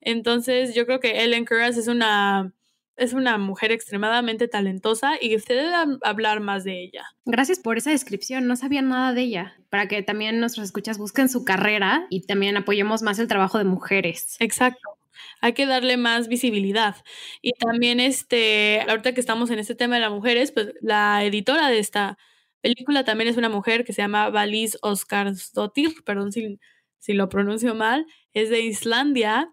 Entonces yo creo que Ellen Kuras es una, es una mujer extremadamente talentosa y usted debe hablar más de ella. Gracias por esa descripción, no sabía nada de ella, para que también nuestros escuchas busquen su carrera y también apoyemos más el trabajo de mujeres. Exacto hay que darle más visibilidad. Y también, este, ahorita que estamos en este tema de las mujeres, pues la editora de esta película también es una mujer que se llama Valis Oskarsdottir, perdón si, si lo pronuncio mal, es de Islandia.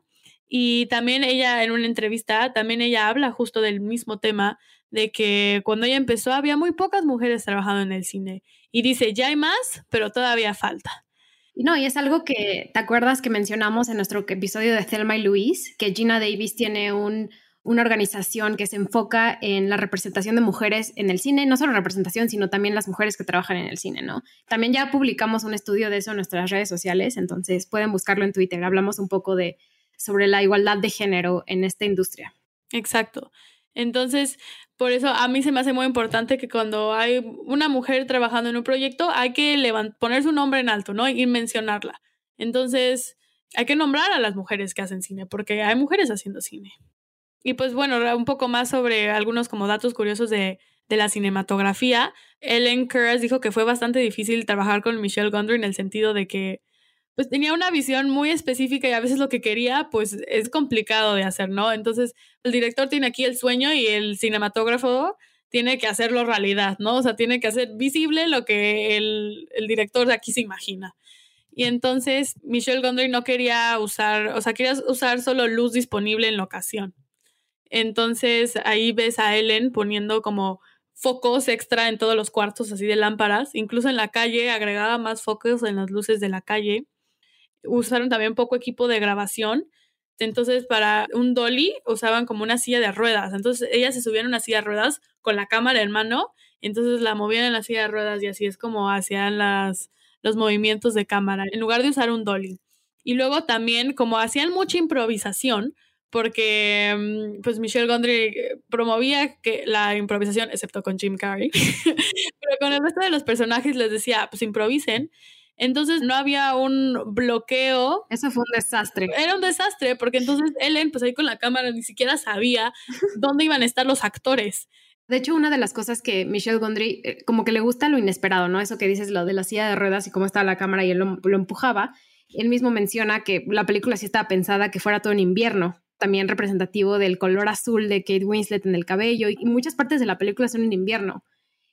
Y también ella en una entrevista, también ella habla justo del mismo tema, de que cuando ella empezó había muy pocas mujeres trabajando en el cine. Y dice, ya hay más, pero todavía falta. No, y es algo que, ¿te acuerdas que mencionamos en nuestro episodio de Thelma y Luis? Que Gina Davis tiene un, una organización que se enfoca en la representación de mujeres en el cine, no solo representación, sino también las mujeres que trabajan en el cine, ¿no? También ya publicamos un estudio de eso en nuestras redes sociales, entonces pueden buscarlo en Twitter. Hablamos un poco de sobre la igualdad de género en esta industria. Exacto. Entonces, por eso a mí se me hace muy importante que cuando hay una mujer trabajando en un proyecto, hay que poner su nombre en alto, ¿no? Y mencionarla. Entonces, hay que nombrar a las mujeres que hacen cine, porque hay mujeres haciendo cine. Y pues bueno, un poco más sobre algunos como datos curiosos de, de la cinematografía. Ellen Kurz dijo que fue bastante difícil trabajar con Michelle Gondry en el sentido de que pues tenía una visión muy específica y a veces lo que quería, pues es complicado de hacer, ¿no? Entonces, el director tiene aquí el sueño y el cinematógrafo tiene que hacerlo realidad, ¿no? O sea, tiene que hacer visible lo que el, director de aquí se imagina. Y entonces Michelle Gondry no quería usar, o sea, quería usar solo luz disponible en la ocasión. Entonces ahí ves a Ellen poniendo como focos extra en todos los cuartos así de lámparas, incluso en la calle agregaba más focos en las luces de la calle usaron también poco equipo de grabación. Entonces, para un dolly usaban como una silla de ruedas. Entonces, ella se subía en una silla de ruedas con la cámara en mano. Entonces, la movían en la silla de ruedas y así es como hacían las, los movimientos de cámara, en lugar de usar un dolly. Y luego también, como hacían mucha improvisación, porque mm, pues Michelle Gondry promovía que la improvisación, excepto con Jim Carrey, [laughs] pero con el resto de los personajes les decía, pues improvisen. Entonces no había un bloqueo. Eso fue un desastre. Era un desastre, porque entonces Ellen, pues ahí con la cámara, ni siquiera sabía [laughs] dónde iban a estar los actores. De hecho, una de las cosas que Michelle Gondry, eh, como que le gusta lo inesperado, ¿no? Eso que dices, lo de la silla de ruedas y cómo estaba la cámara y él lo, lo empujaba. Él mismo menciona que la película sí estaba pensada que fuera todo en invierno, también representativo del color azul de Kate Winslet en el cabello y muchas partes de la película son en invierno.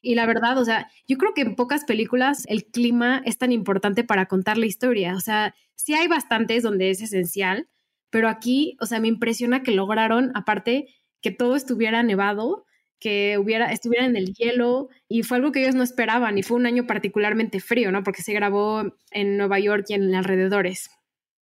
Y la verdad, o sea, yo creo que en pocas películas el clima es tan importante para contar la historia. O sea, sí hay bastantes donde es esencial, pero aquí, o sea, me impresiona que lograron, aparte, que todo estuviera nevado, que hubiera, estuviera en el hielo, y fue algo que ellos no esperaban, y fue un año particularmente frío, ¿no? Porque se grabó en Nueva York y en alrededores.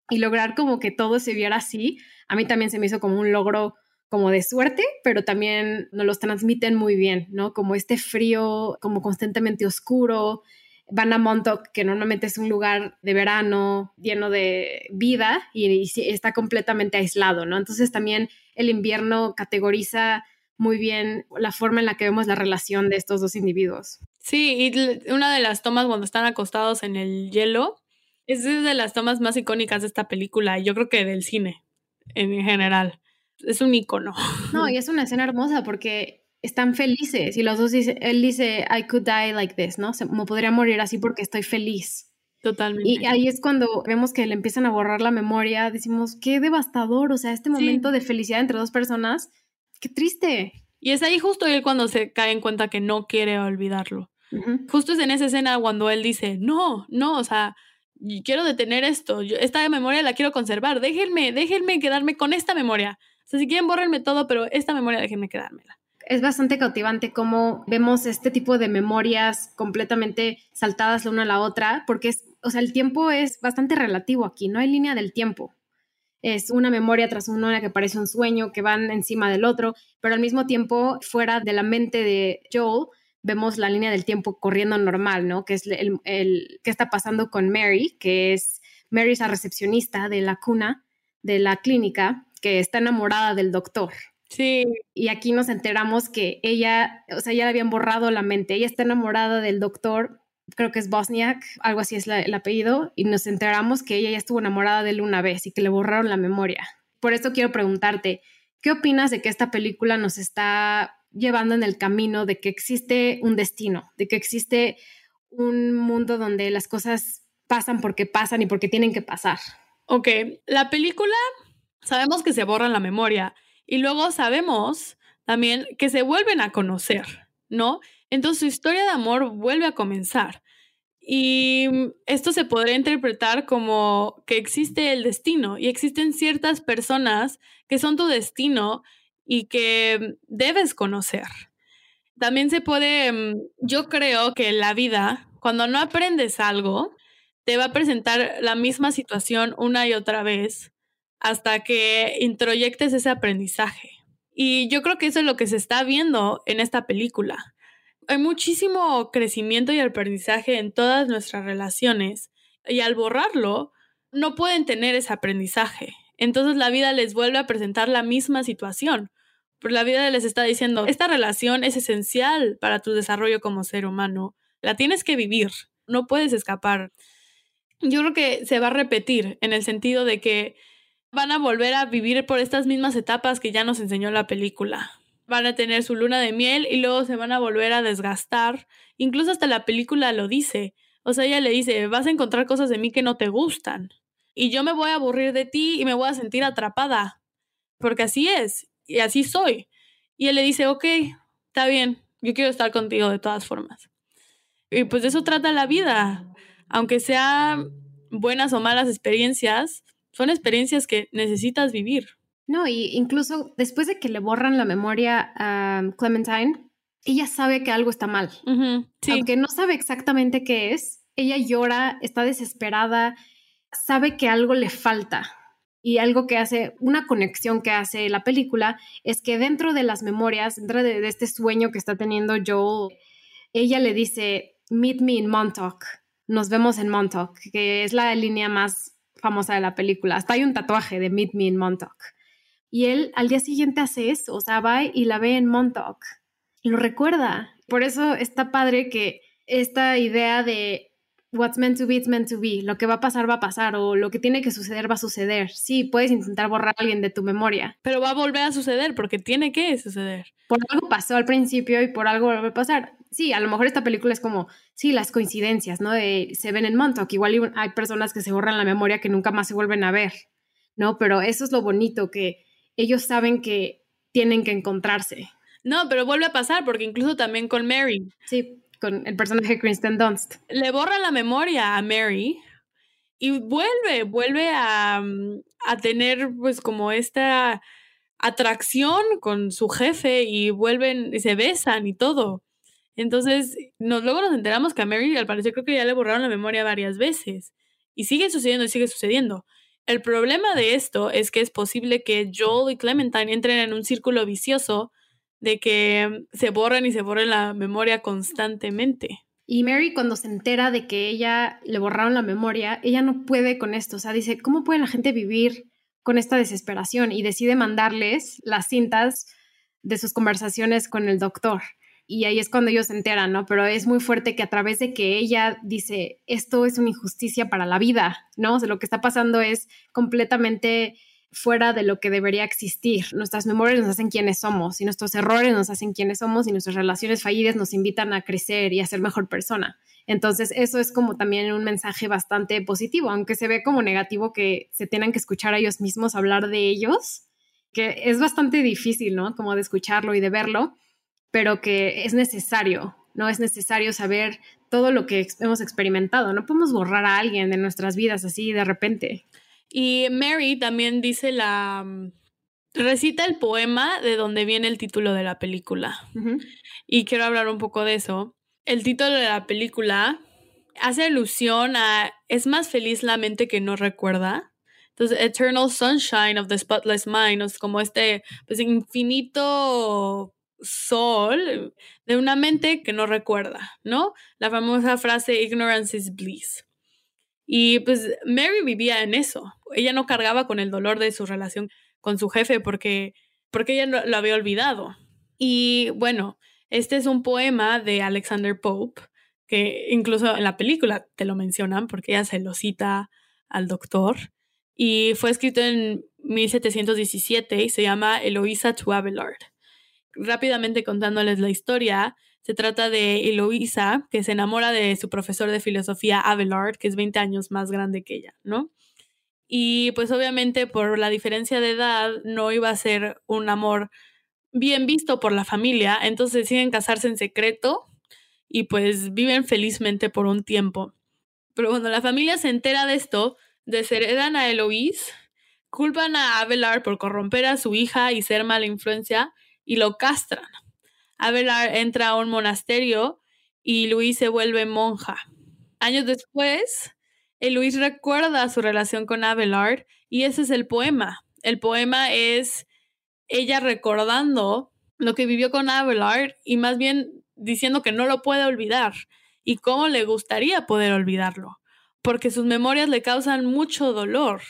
Y lograr como que todo se viera así, a mí también se me hizo como un logro como de suerte, pero también nos los transmiten muy bien, ¿no? Como este frío, como constantemente oscuro, van a Montauk, que normalmente es un lugar de verano lleno de vida y, está completamente aislado, ¿no? Entonces también el invierno categoriza muy bien la forma en la que vemos la relación de estos dos individuos. Sí, y una de las tomas cuando están acostados en el hielo es de las tomas más icónicas de esta película y yo creo que del cine en general. Es un icono. No, y es una escena hermosa porque están felices y los dos dicen, él dice, I could die like this, ¿no? me podría morir así porque estoy feliz. Totalmente. Y ahí es cuando vemos que le empiezan a borrar la memoria, decimos, qué devastador, o sea, este momento de felicidad entre dos personas, qué triste. Y es ahí justo él cuando se cae en cuenta que no quiere olvidarlo. Justo es en esa escena cuando él dice, no, no, o sea, quiero detener esto, esta memoria la quiero conservar, déjenme, déjenme quedarme con esta memoria. Sea, si quieren, bórrenme todo, pero esta memoria déjenme quedármela es bastante cautivante cómo vemos este tipo de memorias completamente saltadas la una a la otra, porque es, o sea, el tiempo es bastante relativo aquí, no hay línea del tiempo. Es una memoria tras una que parece un sueño, que van encima del otro, pero al mismo tiempo, fuera de la mente de Joel, vemos la línea del tiempo corriendo normal, ¿no? Que es el, el que está pasando con Mary, que es Mary es la recepcionista de la cuna de la clínica, que está enamorada del doctor. Sí. Y aquí nos enteramos que ella, o sea, ya le habían borrado la mente. Ella está enamorada del doctor, creo que es Bosniak, algo así es el apellido, y nos enteramos que ella ya estuvo enamorada de él una vez y que le borraron la memoria. Por eso quiero preguntarte, ¿qué opinas de que esta película nos está llevando en el camino de que existe un destino, de que existe un mundo donde las cosas pasan porque pasan y porque tienen que pasar? Ok, la película sabemos que se borra la memoria y luego sabemos también que se vuelven a conocer, ¿no? Entonces su historia de amor vuelve a comenzar. Y esto se podría interpretar como que existe el destino y existen ciertas personas que son tu destino y que debes conocer. También se puede, mm, yo creo que la vida, cuando no aprendes algo, te va a presentar la misma situación una y otra vez hasta que introyectes ese aprendizaje. Y yo creo que eso es lo que se está viendo en esta película. Hay muchísimo crecimiento y aprendizaje en todas nuestras relaciones y al borrarlo, no pueden tener ese aprendizaje. Entonces la vida les vuelve a presentar la misma situación. Pero la vida les está diciendo, esta relación es esencial para tu desarrollo como ser humano. La tienes que vivir, no puedes escapar. Yo creo que se va a repetir en el sentido de que van a volver a vivir por estas mismas etapas que ya nos enseñó la película. Van a tener su luna de miel y luego se van a volver a desgastar. Incluso hasta la película lo dice. O sea, ella le dice, vas a encontrar cosas de mí que no te gustan. Y yo me voy a aburrir de ti y me voy a sentir atrapada. Porque así es. Y así soy. Y él le dice, ok, está bien. Yo quiero estar contigo de todas formas. Y pues de eso trata la vida. Aunque sean buenas o malas experiencias, son experiencias que necesitas vivir. No, y incluso después de que le borran la memoria a Clementine, ella sabe que algo está mal. Aunque no sabe exactamente qué es, ella llora, está desesperada, sabe que algo le falta. Y algo que hace, una conexión que hace la película, es que dentro de las memorias, dentro de, de este sueño que está teniendo Joel, ella le dice, Meet me in Montauk. Nos vemos en Montauk, que es la línea más famosa de la película. Hasta hay un tatuaje de Meet Me in Montauk. Y él al día siguiente hace eso, o sea, va y la ve en Montauk. Lo recuerda. Por eso está padre que esta idea de what's meant to be, it's meant to be. Lo que va a pasar, va a pasar. O lo que tiene que suceder, va a suceder. Sí, puedes intentar borrar a alguien de tu memoria. Pero va a volver a suceder porque tiene que suceder. Por algo pasó al principio y por algo vuelve a pasar sí, a lo mejor esta película es como, sí, las coincidencias, ¿no? De, se ven en Montauk, igual hay personas que se borran la memoria que nunca más se vuelven a ver, ¿no? Pero eso es lo bonito, que ellos saben que tienen que encontrarse. No, pero vuelve a pasar, porque incluso también con Mary. Sí, con el personaje Kristen Dunst. Le borra la memoria a Mary y vuelve, vuelve a, a tener pues como esta atracción con su jefe y vuelven y se besan y todo. Entonces, nos, luego nos enteramos que a Mary al parecer creo que ya le borraron la memoria varias veces. Y sigue sucediendo y sigue sucediendo. El problema de esto es que es posible que Joel y Clementine entren en un círculo vicioso de que se borran y se borren la memoria constantemente. Y Mary cuando se entera de que ella le borraron la memoria, ella no puede con esto, o sea, dice, ¿cómo puede la gente vivir con esta desesperación? Y decide mandarles las cintas de sus conversaciones con el doctor. Y ahí es cuando ellos se enteran, ¿no? Pero es muy fuerte que a través de que ella dice, esto es una injusticia para la vida, ¿no? O sea, lo que está pasando es completamente fuera de lo que debería existir. Nuestras memorias nos hacen quienes somos y nuestros errores nos hacen quienes somos y nuestras relaciones fallidas nos invitan a crecer y a ser mejor persona. Entonces, eso es como también un mensaje bastante positivo, aunque se ve como negativo que se tengan que escuchar a ellos mismos hablar de ellos, que es bastante difícil, ¿no? Como de escucharlo y de verlo, pero que es necesario, ¿no? Es necesario saber todo lo que hemos experimentado. No podemos borrar a alguien de nuestras vidas así de repente. Y Mary también dice la... Mm, recita el poema de donde viene el título de la película. Y quiero hablar un poco de eso. El título de la película hace alusión a es más feliz la mente que no recuerda. Entonces, Eternal Sunshine of the Spotless Mind es como este pues, infinito sol de una mente que no recuerda, ¿no? La famosa frase ignorance is bliss. Y pues Mary vivía en eso. Ella no cargaba con el dolor de su relación con su jefe porque, porque ella lo había olvidado. Y bueno, este es un poema de Alexander Pope, que incluso en la película te lo mencionan porque ella se lo cita al doctor. Y fue escrito en 1717 y se llama Eloisa to Abelard. Rápidamente contándoles la historia, se trata de Eloisa, que se enamora de su profesor de filosofía Abelard, que es 20 años más grande que ella, ¿no? Y pues obviamente por la diferencia de edad no iba a ser un amor bien visto por la familia, entonces deciden casarse en secreto y pues viven felizmente por un tiempo. Pero cuando la familia se entera de esto, desheredan a Eloise, culpan a Abelard por corromper a su hija y ser mala influencia y lo castran. Abelard entra a un monasterio y Luis se vuelve monja. Años después, Luis recuerda su relación con Abelard y ese es el poema. El poema es ella recordando lo que vivió con Abelard y más bien diciendo que no lo puede olvidar y cómo le gustaría poder olvidarlo, porque sus memorias le causan mucho dolor.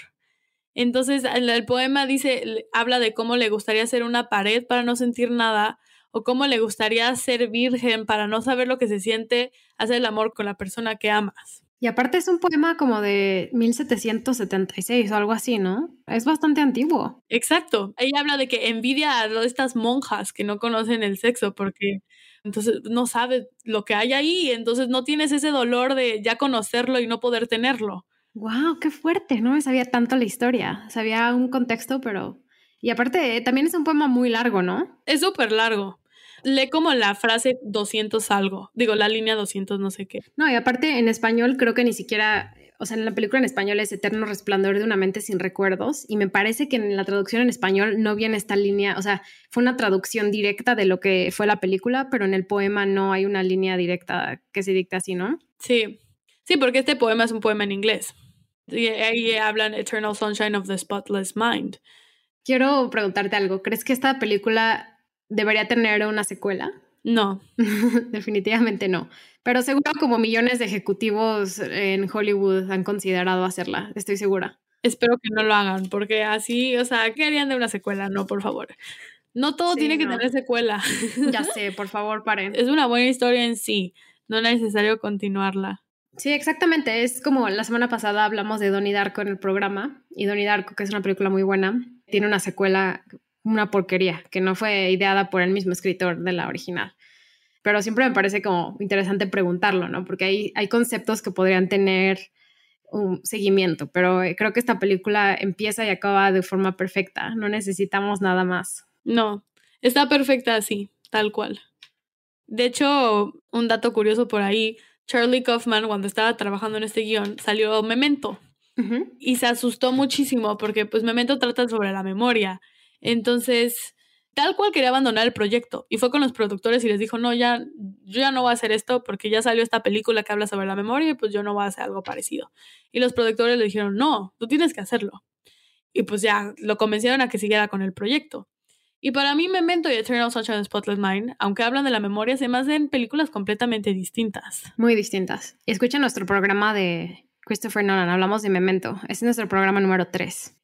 Entonces, el, el poema dice, habla de cómo le gustaría ser una pared para no sentir nada, o cómo le gustaría ser virgen para no saber lo que se siente hacer el amor con la persona que amas. Y aparte es un poema como de 1776 o algo así, ¿no? Es bastante antiguo. Exacto. Ella habla de que envidia a estas monjas que no conocen el sexo porque entonces no sabes lo que hay ahí, entonces no tienes ese dolor de ya conocerlo y no poder tenerlo. Wow, qué fuerte, no me sabía tanto la historia. Sabía un contexto, pero y aparte también es un poema muy largo, ¿no? Es súper largo lee como la frase 200 algo, digo la línea 200 no sé qué. No, y aparte en español creo que ni siquiera, o sea, en la película en español es Eterno Resplandor de una mente sin recuerdos y me parece que en la traducción en español no viene esta línea, o sea, fue una traducción directa de lo que fue la película, pero en el poema no hay una línea directa que se dicta así, ¿no? Sí, sí, porque este poema es un poema en inglés. Y ahí hablan Eternal Sunshine of the Spotless Mind. Quiero preguntarte algo. ¿Crees que esta película debería tener una secuela. No. [laughs] Definitivamente no. Pero seguro como millones de ejecutivos en Hollywood han considerado hacerla, estoy segura. Espero que no lo hagan, porque así, o sea, ¿qué harían de una secuela? No, por favor. No todo tiene que tener secuela. Ya sé, [laughs] por favor, paren. Es una buena historia en sí, no es necesario continuarla. Sí, exactamente. Es como la semana pasada hablamos de Donnie Darko en el programa, y Donnie Darko, que es una película muy buena, tiene una secuela una porquería, que no fue ideada por el mismo escritor de la original. Pero siempre me parece como interesante preguntarlo, ¿no? Porque hay, hay conceptos que podrían tener un seguimiento, pero creo que esta película empieza y acaba de forma perfecta, no necesitamos nada más. No, está perfecta así, tal cual. De hecho, un dato curioso por ahí, Charlie Kaufman cuando estaba trabajando en este guion salió Memento y se asustó muchísimo porque pues Memento trata sobre la memoria entonces, tal cual quería abandonar el proyecto y fue con los productores y les dijo, no, ya, yo ya no voy a hacer esto porque ya salió esta película que habla sobre la memoria y pues yo no voy a hacer algo parecido. Y los productores le dijeron, no, tú tienes que hacerlo. Y pues ya lo convencieron a que siguiera con el proyecto. Y para mí, Memento y Eternal Sunshine of Spotless Mind, aunque hablan de la memoria, se me hacen películas completamente distintas. Muy distintas. Escucha nuestro programa de Christopher Nolan, hablamos de Memento. Es nuestro programa número 3.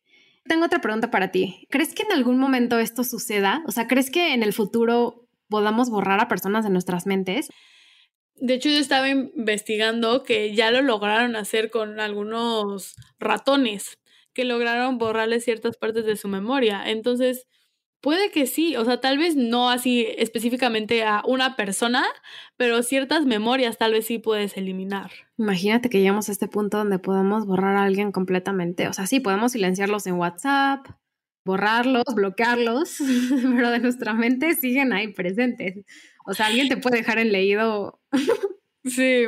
Tengo otra pregunta para ti. ¿Crees que en algún momento esto suceda? O sea, ¿crees que en el futuro podamos borrar a personas de nuestras mentes? De hecho, yo estaba investigando que ya lo lograron hacer con algunos ratones, que lograron borrarle ciertas partes de su memoria. Entonces, Puede que sí, o sea, tal vez no así específicamente a una persona, pero ciertas memorias tal vez sí puedes eliminar. Imagínate que llegamos a este punto donde podemos borrar a alguien completamente. O sea, sí, podemos silenciarlos en WhatsApp, borrarlos, bloquearlos, [laughs] pero de nuestra mente siguen ahí presentes. O sea, alguien te puede dejar en leído [laughs] Sí.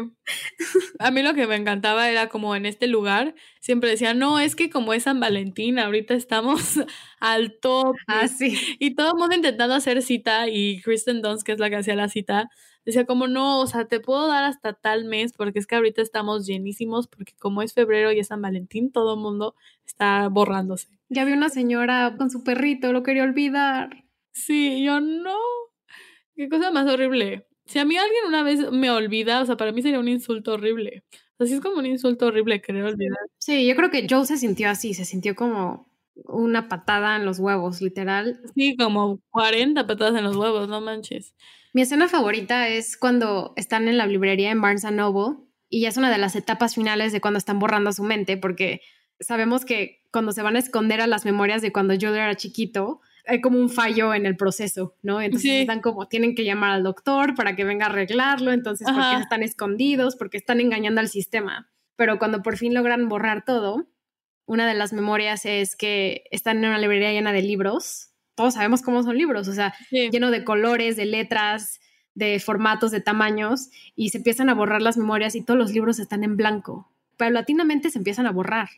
A mí lo que me encantaba era como en este lugar, siempre decía, no, es que como es San Valentín, ahorita estamos [laughs] al top. Ah, sí. Y todo el mundo intentando hacer cita y Kristen Dunst, que es la que hacía la cita, decía como, no, o sea, te puedo dar hasta tal mes porque es que ahorita estamos llenísimos porque como es febrero y es San Valentín, todo el mundo está borrándose. Ya vi una señora con su perrito, lo quería olvidar. Sí, yo no. Qué cosa más horrible. Si a mí alguien una vez me olvida, o sea, para mí sería un insulto horrible. Así es como un insulto horrible querer olvidar. Sí, yo creo que Joe se sintió así, se sintió como una patada en los huevos, literal. Sí, como 40 patadas en los huevos, no manches. Mi escena favorita es cuando están en la librería en Barnes Noble y ya es una de las etapas finales de cuando están borrando su mente, porque sabemos que cuando se van a esconder a las memorias de cuando Joe era chiquito, hay como un fallo en el proceso, ¿no? Entonces están como, tienen que llamar al doctor para que venga a arreglarlo, entonces porque están escondidos, porque están engañando al sistema. Pero cuando por fin logran borrar todo, una de las memorias es que están en una librería llena de libros. Todos sabemos cómo son libros, o sea, lleno de colores, de letras, de formatos, de tamaños, y se empiezan a borrar las memorias y todos los libros están en blanco. Paulatinamente se empiezan a borrar.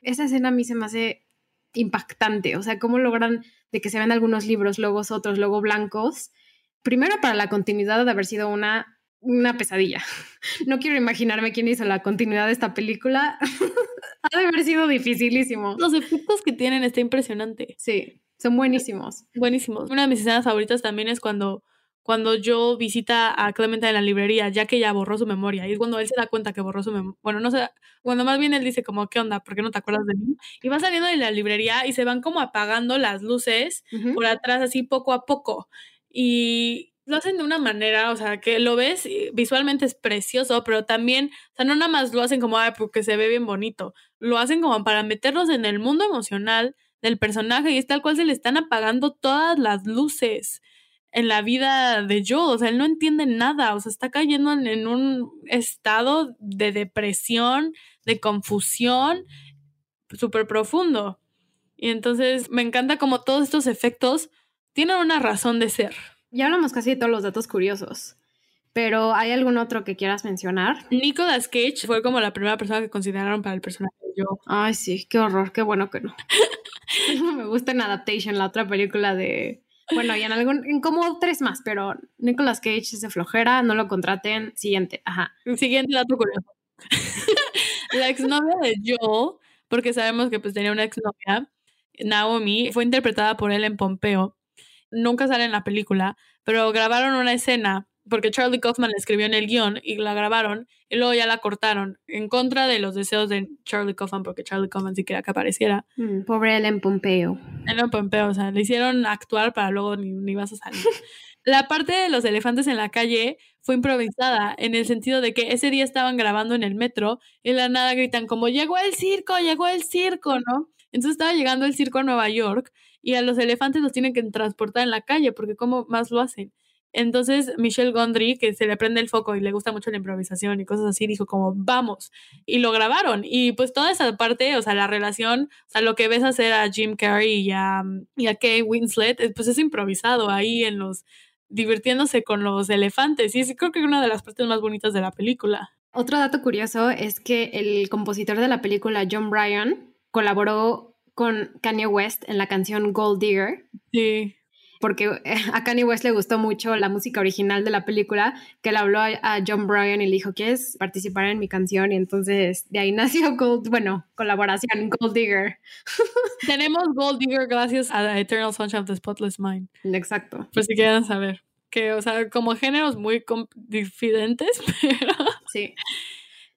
Esa escena a mí se me hace impactante, o sea, cómo logran de que se ven algunos libros, logos otros, luego blancos. Primero para la continuidad de haber sido una, una pesadilla. [laughs] No quiero imaginarme quién hizo la continuidad de esta película. [laughs] ha de haber sido dificilísimo. Los efectos que tienen está impresionante. Sí, son buenísimos. Buenísimos. Una de mis escenas favoritas también es cuando cuando yo visita a Clementine en la librería, ya que ella borró su memoria. Y es cuando él se da cuenta que borró su memoria. Bueno, no sé, cuando más bien él dice como, ¿qué onda? ¿Por qué no te acuerdas de mí? Y va saliendo de la librería y se van como apagando las luces por atrás, así poco a poco. Y lo hacen de una manera, o sea, que lo ves visualmente es precioso, pero también, o sea, no nada más lo hacen como, ay, porque se ve bien bonito. Lo hacen como para meternos en el mundo emocional del personaje y es tal cual se le están apagando todas las luces en la vida de Joe, o sea, él no entiende nada, o sea, está cayendo en, un estado de depresión, de confusión súper profundo. Y entonces me encanta como todos estos efectos tienen una razón de ser. Ya hablamos casi de todos los datos curiosos, pero ¿hay algún otro que quieras mencionar? Nicolas Cage fue como la primera persona que consideraron para el personaje de Joe. Ay, sí, qué horror, qué bueno que no. [laughs] [laughs] no me gusta en Adaptation, la otra película de bueno, y en algún, en como tres más, pero Nicolas Cage es de flojera, no lo contraten. Siguiente, ajá. Siguiente dato curioso. [laughs] la exnovia de Joel, porque sabemos que pues tenía una exnovia, Naomi, fue interpretada por él en Pompeo. Nunca sale en la película, pero grabaron una escena porque Charlie Kaufman la escribió en el guion y la grabaron y luego ya la cortaron en contra de los deseos de Charlie Kaufman porque Charlie Kaufman sí quería que apareciera. Mm, pobre Ellen Pompeo. Ellen Pompeo, o sea, le hicieron actuar para luego ni, ni vas a salir. [laughs] la parte de los elefantes en la calle fue improvisada en el sentido de que ese día estaban grabando en el metro y la nada gritan como llegó el circo, llegó el circo, ¿no? Entonces estaba llegando el circo a Nueva York y a los elefantes los tienen que transportar en la calle porque cómo más lo hacen. Entonces Michelle Gondry, que se le prende el foco y le gusta mucho la improvisación y cosas así, dijo como, vamos. Y lo grabaron. Y pues toda esa parte, o sea, la relación, o sea, lo que ves hacer a Jim Carrey y a, y a Kay Winslet, pues es improvisado ahí en los divirtiéndose con los elefantes. Y es, creo que es una de las partes más bonitas de la película. Otro dato curioso es que el compositor de la película, John Bryan, colaboró con Kanye West en la canción Gold Digger. Sí porque eh, a Kanye West le gustó mucho la música original de la película, que le habló a, John Bryan y le dijo, ¿quieres participar en mi canción? Y entonces de ahí [laughs] nació Gold, bueno, colaboración, Gold Digger. [laughs] Tenemos Gold Digger gracias a Eternal Sunshine of the Spotless Mind. Exacto. Pues si quieren saber. Que, o sea, como géneros muy diferentes, [laughs] pero... Sí.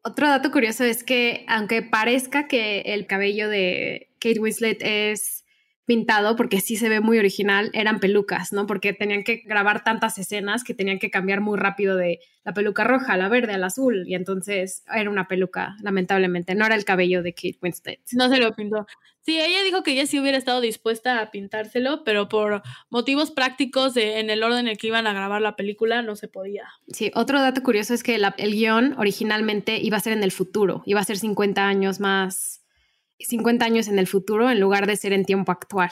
Otro dato curioso es que aunque parezca que el cabello de Kate Winslet es pintado porque sí se ve muy original, eran pelucas, ¿no? Porque tenían que grabar tantas escenas que tenían que cambiar muy rápido de la peluca roja a la verde a la azul y entonces era una peluca, lamentablemente, no era el cabello de Kate Winslet. No se lo pintó. Sí, ella dijo que ella sí hubiera estado dispuesta a pintárselo, pero por motivos prácticos de, en el orden en el que iban a grabar la película no se podía. Sí, otro dato curioso es que el guion originalmente iba a ser en el futuro, iba a ser 50 años más 50 años en el futuro en lugar de ser en tiempo actual,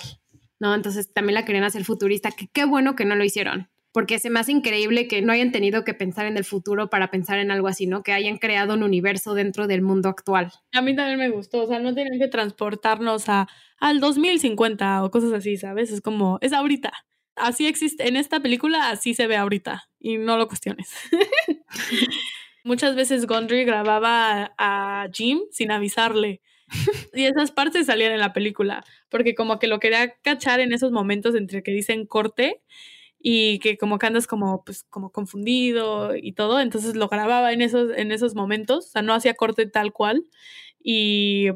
¿no? Entonces también la querían hacer futurista, que qué bueno que no lo hicieron, porque se me hace increíble que no hayan tenido que pensar en el futuro para pensar en algo así, ¿no? Que hayan creado un universo dentro del mundo actual. A mí también me gustó, o sea, no tienen que transportarnos a, al 2050 o cosas así, ¿sabes? Es como, es ahorita. Así existe, en esta película así se ve ahorita y no lo cuestiones. [laughs] Muchas veces Gondry grababa a Jim sin avisarle [laughs] y esas partes salían en la película, porque como que lo quería cachar en esos momentos entre que dicen corte y que como que andas como, pues, como confundido y todo, entonces lo grababa en esos, en esos momentos, o sea, no hacía corte tal cual y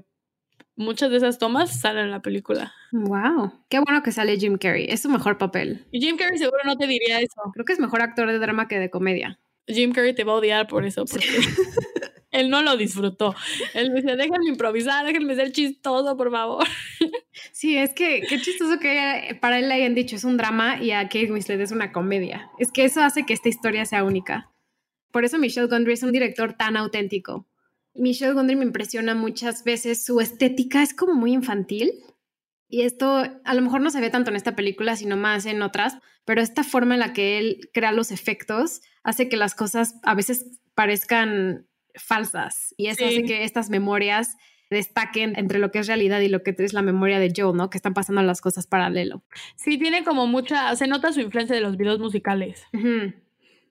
muchas de esas tomas salen en la película. Wow, qué bueno que sale Jim Carrey, es su mejor papel. Y Jim Carrey seguro no te diría eso. Creo que es mejor actor de drama que de comedia. Jim Carrey te va a odiar por eso, porque [laughs] él no lo disfrutó. Él me decía, déjenme improvisar, déjenme ser chistoso, por favor. Sí, es que qué chistoso que para él le hayan dicho es un drama y a Kate Winslet es una comedia. Es que eso hace que esta historia sea única. Por eso Michelle Gondry es un director tan auténtico. Michelle Gondry me impresiona muchas veces, su estética es como muy infantil. Y esto a lo mejor no se ve tanto en esta película, sino más en otras, pero esta forma en la que él crea los efectos hace que las cosas a veces parezcan falsas y eso hace que estas memorias destaquen entre lo que es realidad y lo que es la memoria de Joe, ¿no? Que están pasando las cosas paralelo. Sí, tiene como mucha, se nota su influencia de los videos musicales.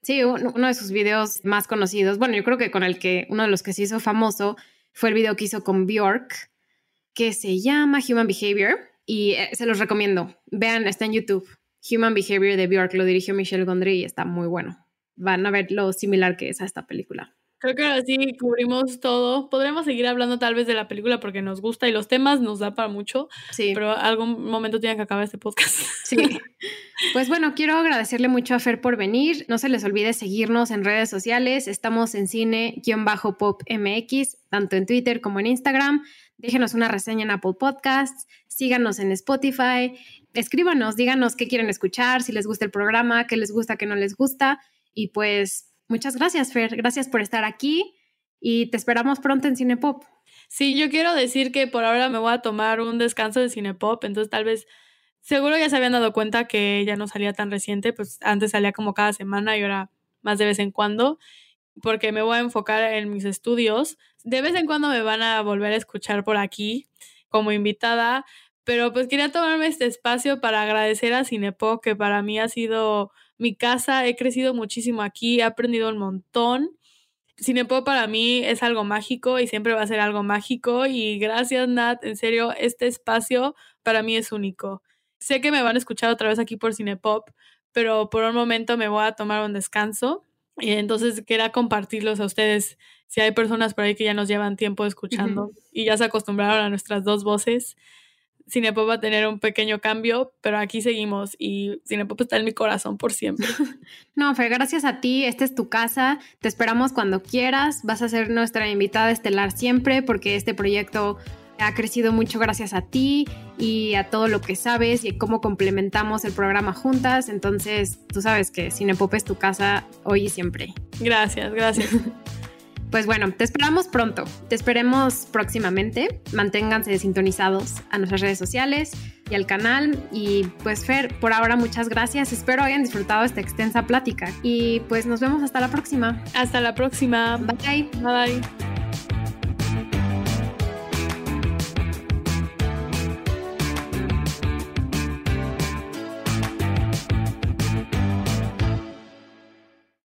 Sí, uno de sus videos más conocidos, bueno, yo creo que con el que, uno de los que se hizo famoso fue el video que hizo con Bjork, que se llama Human Behavior y eh, se los recomiendo. Vean, está en YouTube. Human Behavior de Bjork lo dirigió Michelle Gondry y está muy bueno. Van a ver lo similar que es a esta película. Creo que así cubrimos todo. Podremos seguir hablando tal vez de la película porque nos gusta y los temas nos da para mucho. Sí. Pero algún momento tiene que acabar este podcast. Sí. Pues bueno, quiero agradecerle mucho a Fer por venir. No se les olvide seguirnos en redes sociales. Estamos en cine-pop MX, tanto en Twitter como en Instagram. Déjenos una reseña en Apple Podcasts. Síganos en Spotify. Escríbanos, díganos qué quieren escuchar, si les gusta el programa, qué les gusta, qué no les gusta. Y pues Muchas gracias, Fer. Gracias por estar aquí y te esperamos pronto en Cinepop. Sí, yo quiero decir que por ahora me voy a tomar un descanso de Cinepop, entonces tal vez, seguro ya se habían dado cuenta que ya no salía tan reciente, pues antes salía como cada semana y ahora más de vez en cuando, porque me voy a enfocar en mis estudios. De vez en cuando me van a volver a escuchar por aquí como invitada, pero pues quería tomarme este espacio para agradecer a Cinepop, que para mí ha sido mi casa, he crecido muchísimo aquí, he aprendido un montón. Cinepop para mí es algo mágico y siempre va a ser algo mágico y gracias Nat, en serio, este espacio para mí es único. Sé que me van a escuchar otra vez aquí por Cinepop, pero por un momento me voy a tomar un descanso y entonces quería compartirlos a ustedes si hay personas por ahí que ya nos llevan tiempo escuchando y ya se acostumbraron a nuestras dos voces. Cinepop va a tener un pequeño cambio, pero aquí seguimos y Cinepop está en mi corazón por siempre. [laughs] No, Fer, gracias a ti. Esta es tu casa. Te esperamos cuando quieras. Vas a ser nuestra invitada estelar siempre porque este proyecto ha crecido mucho gracias a ti y a todo lo que sabes y cómo complementamos el programa juntas. Entonces, tú sabes que Cinepop es tu casa hoy y siempre. Gracias, gracias. [laughs] Pues bueno, te esperamos pronto. Te esperemos próximamente. Manténganse sintonizados a nuestras redes sociales y al canal. Y pues Fer, por ahora muchas gracias. Espero hayan disfrutado esta extensa plática. Y pues nos vemos hasta la próxima. Hasta la próxima. Bye. Bye.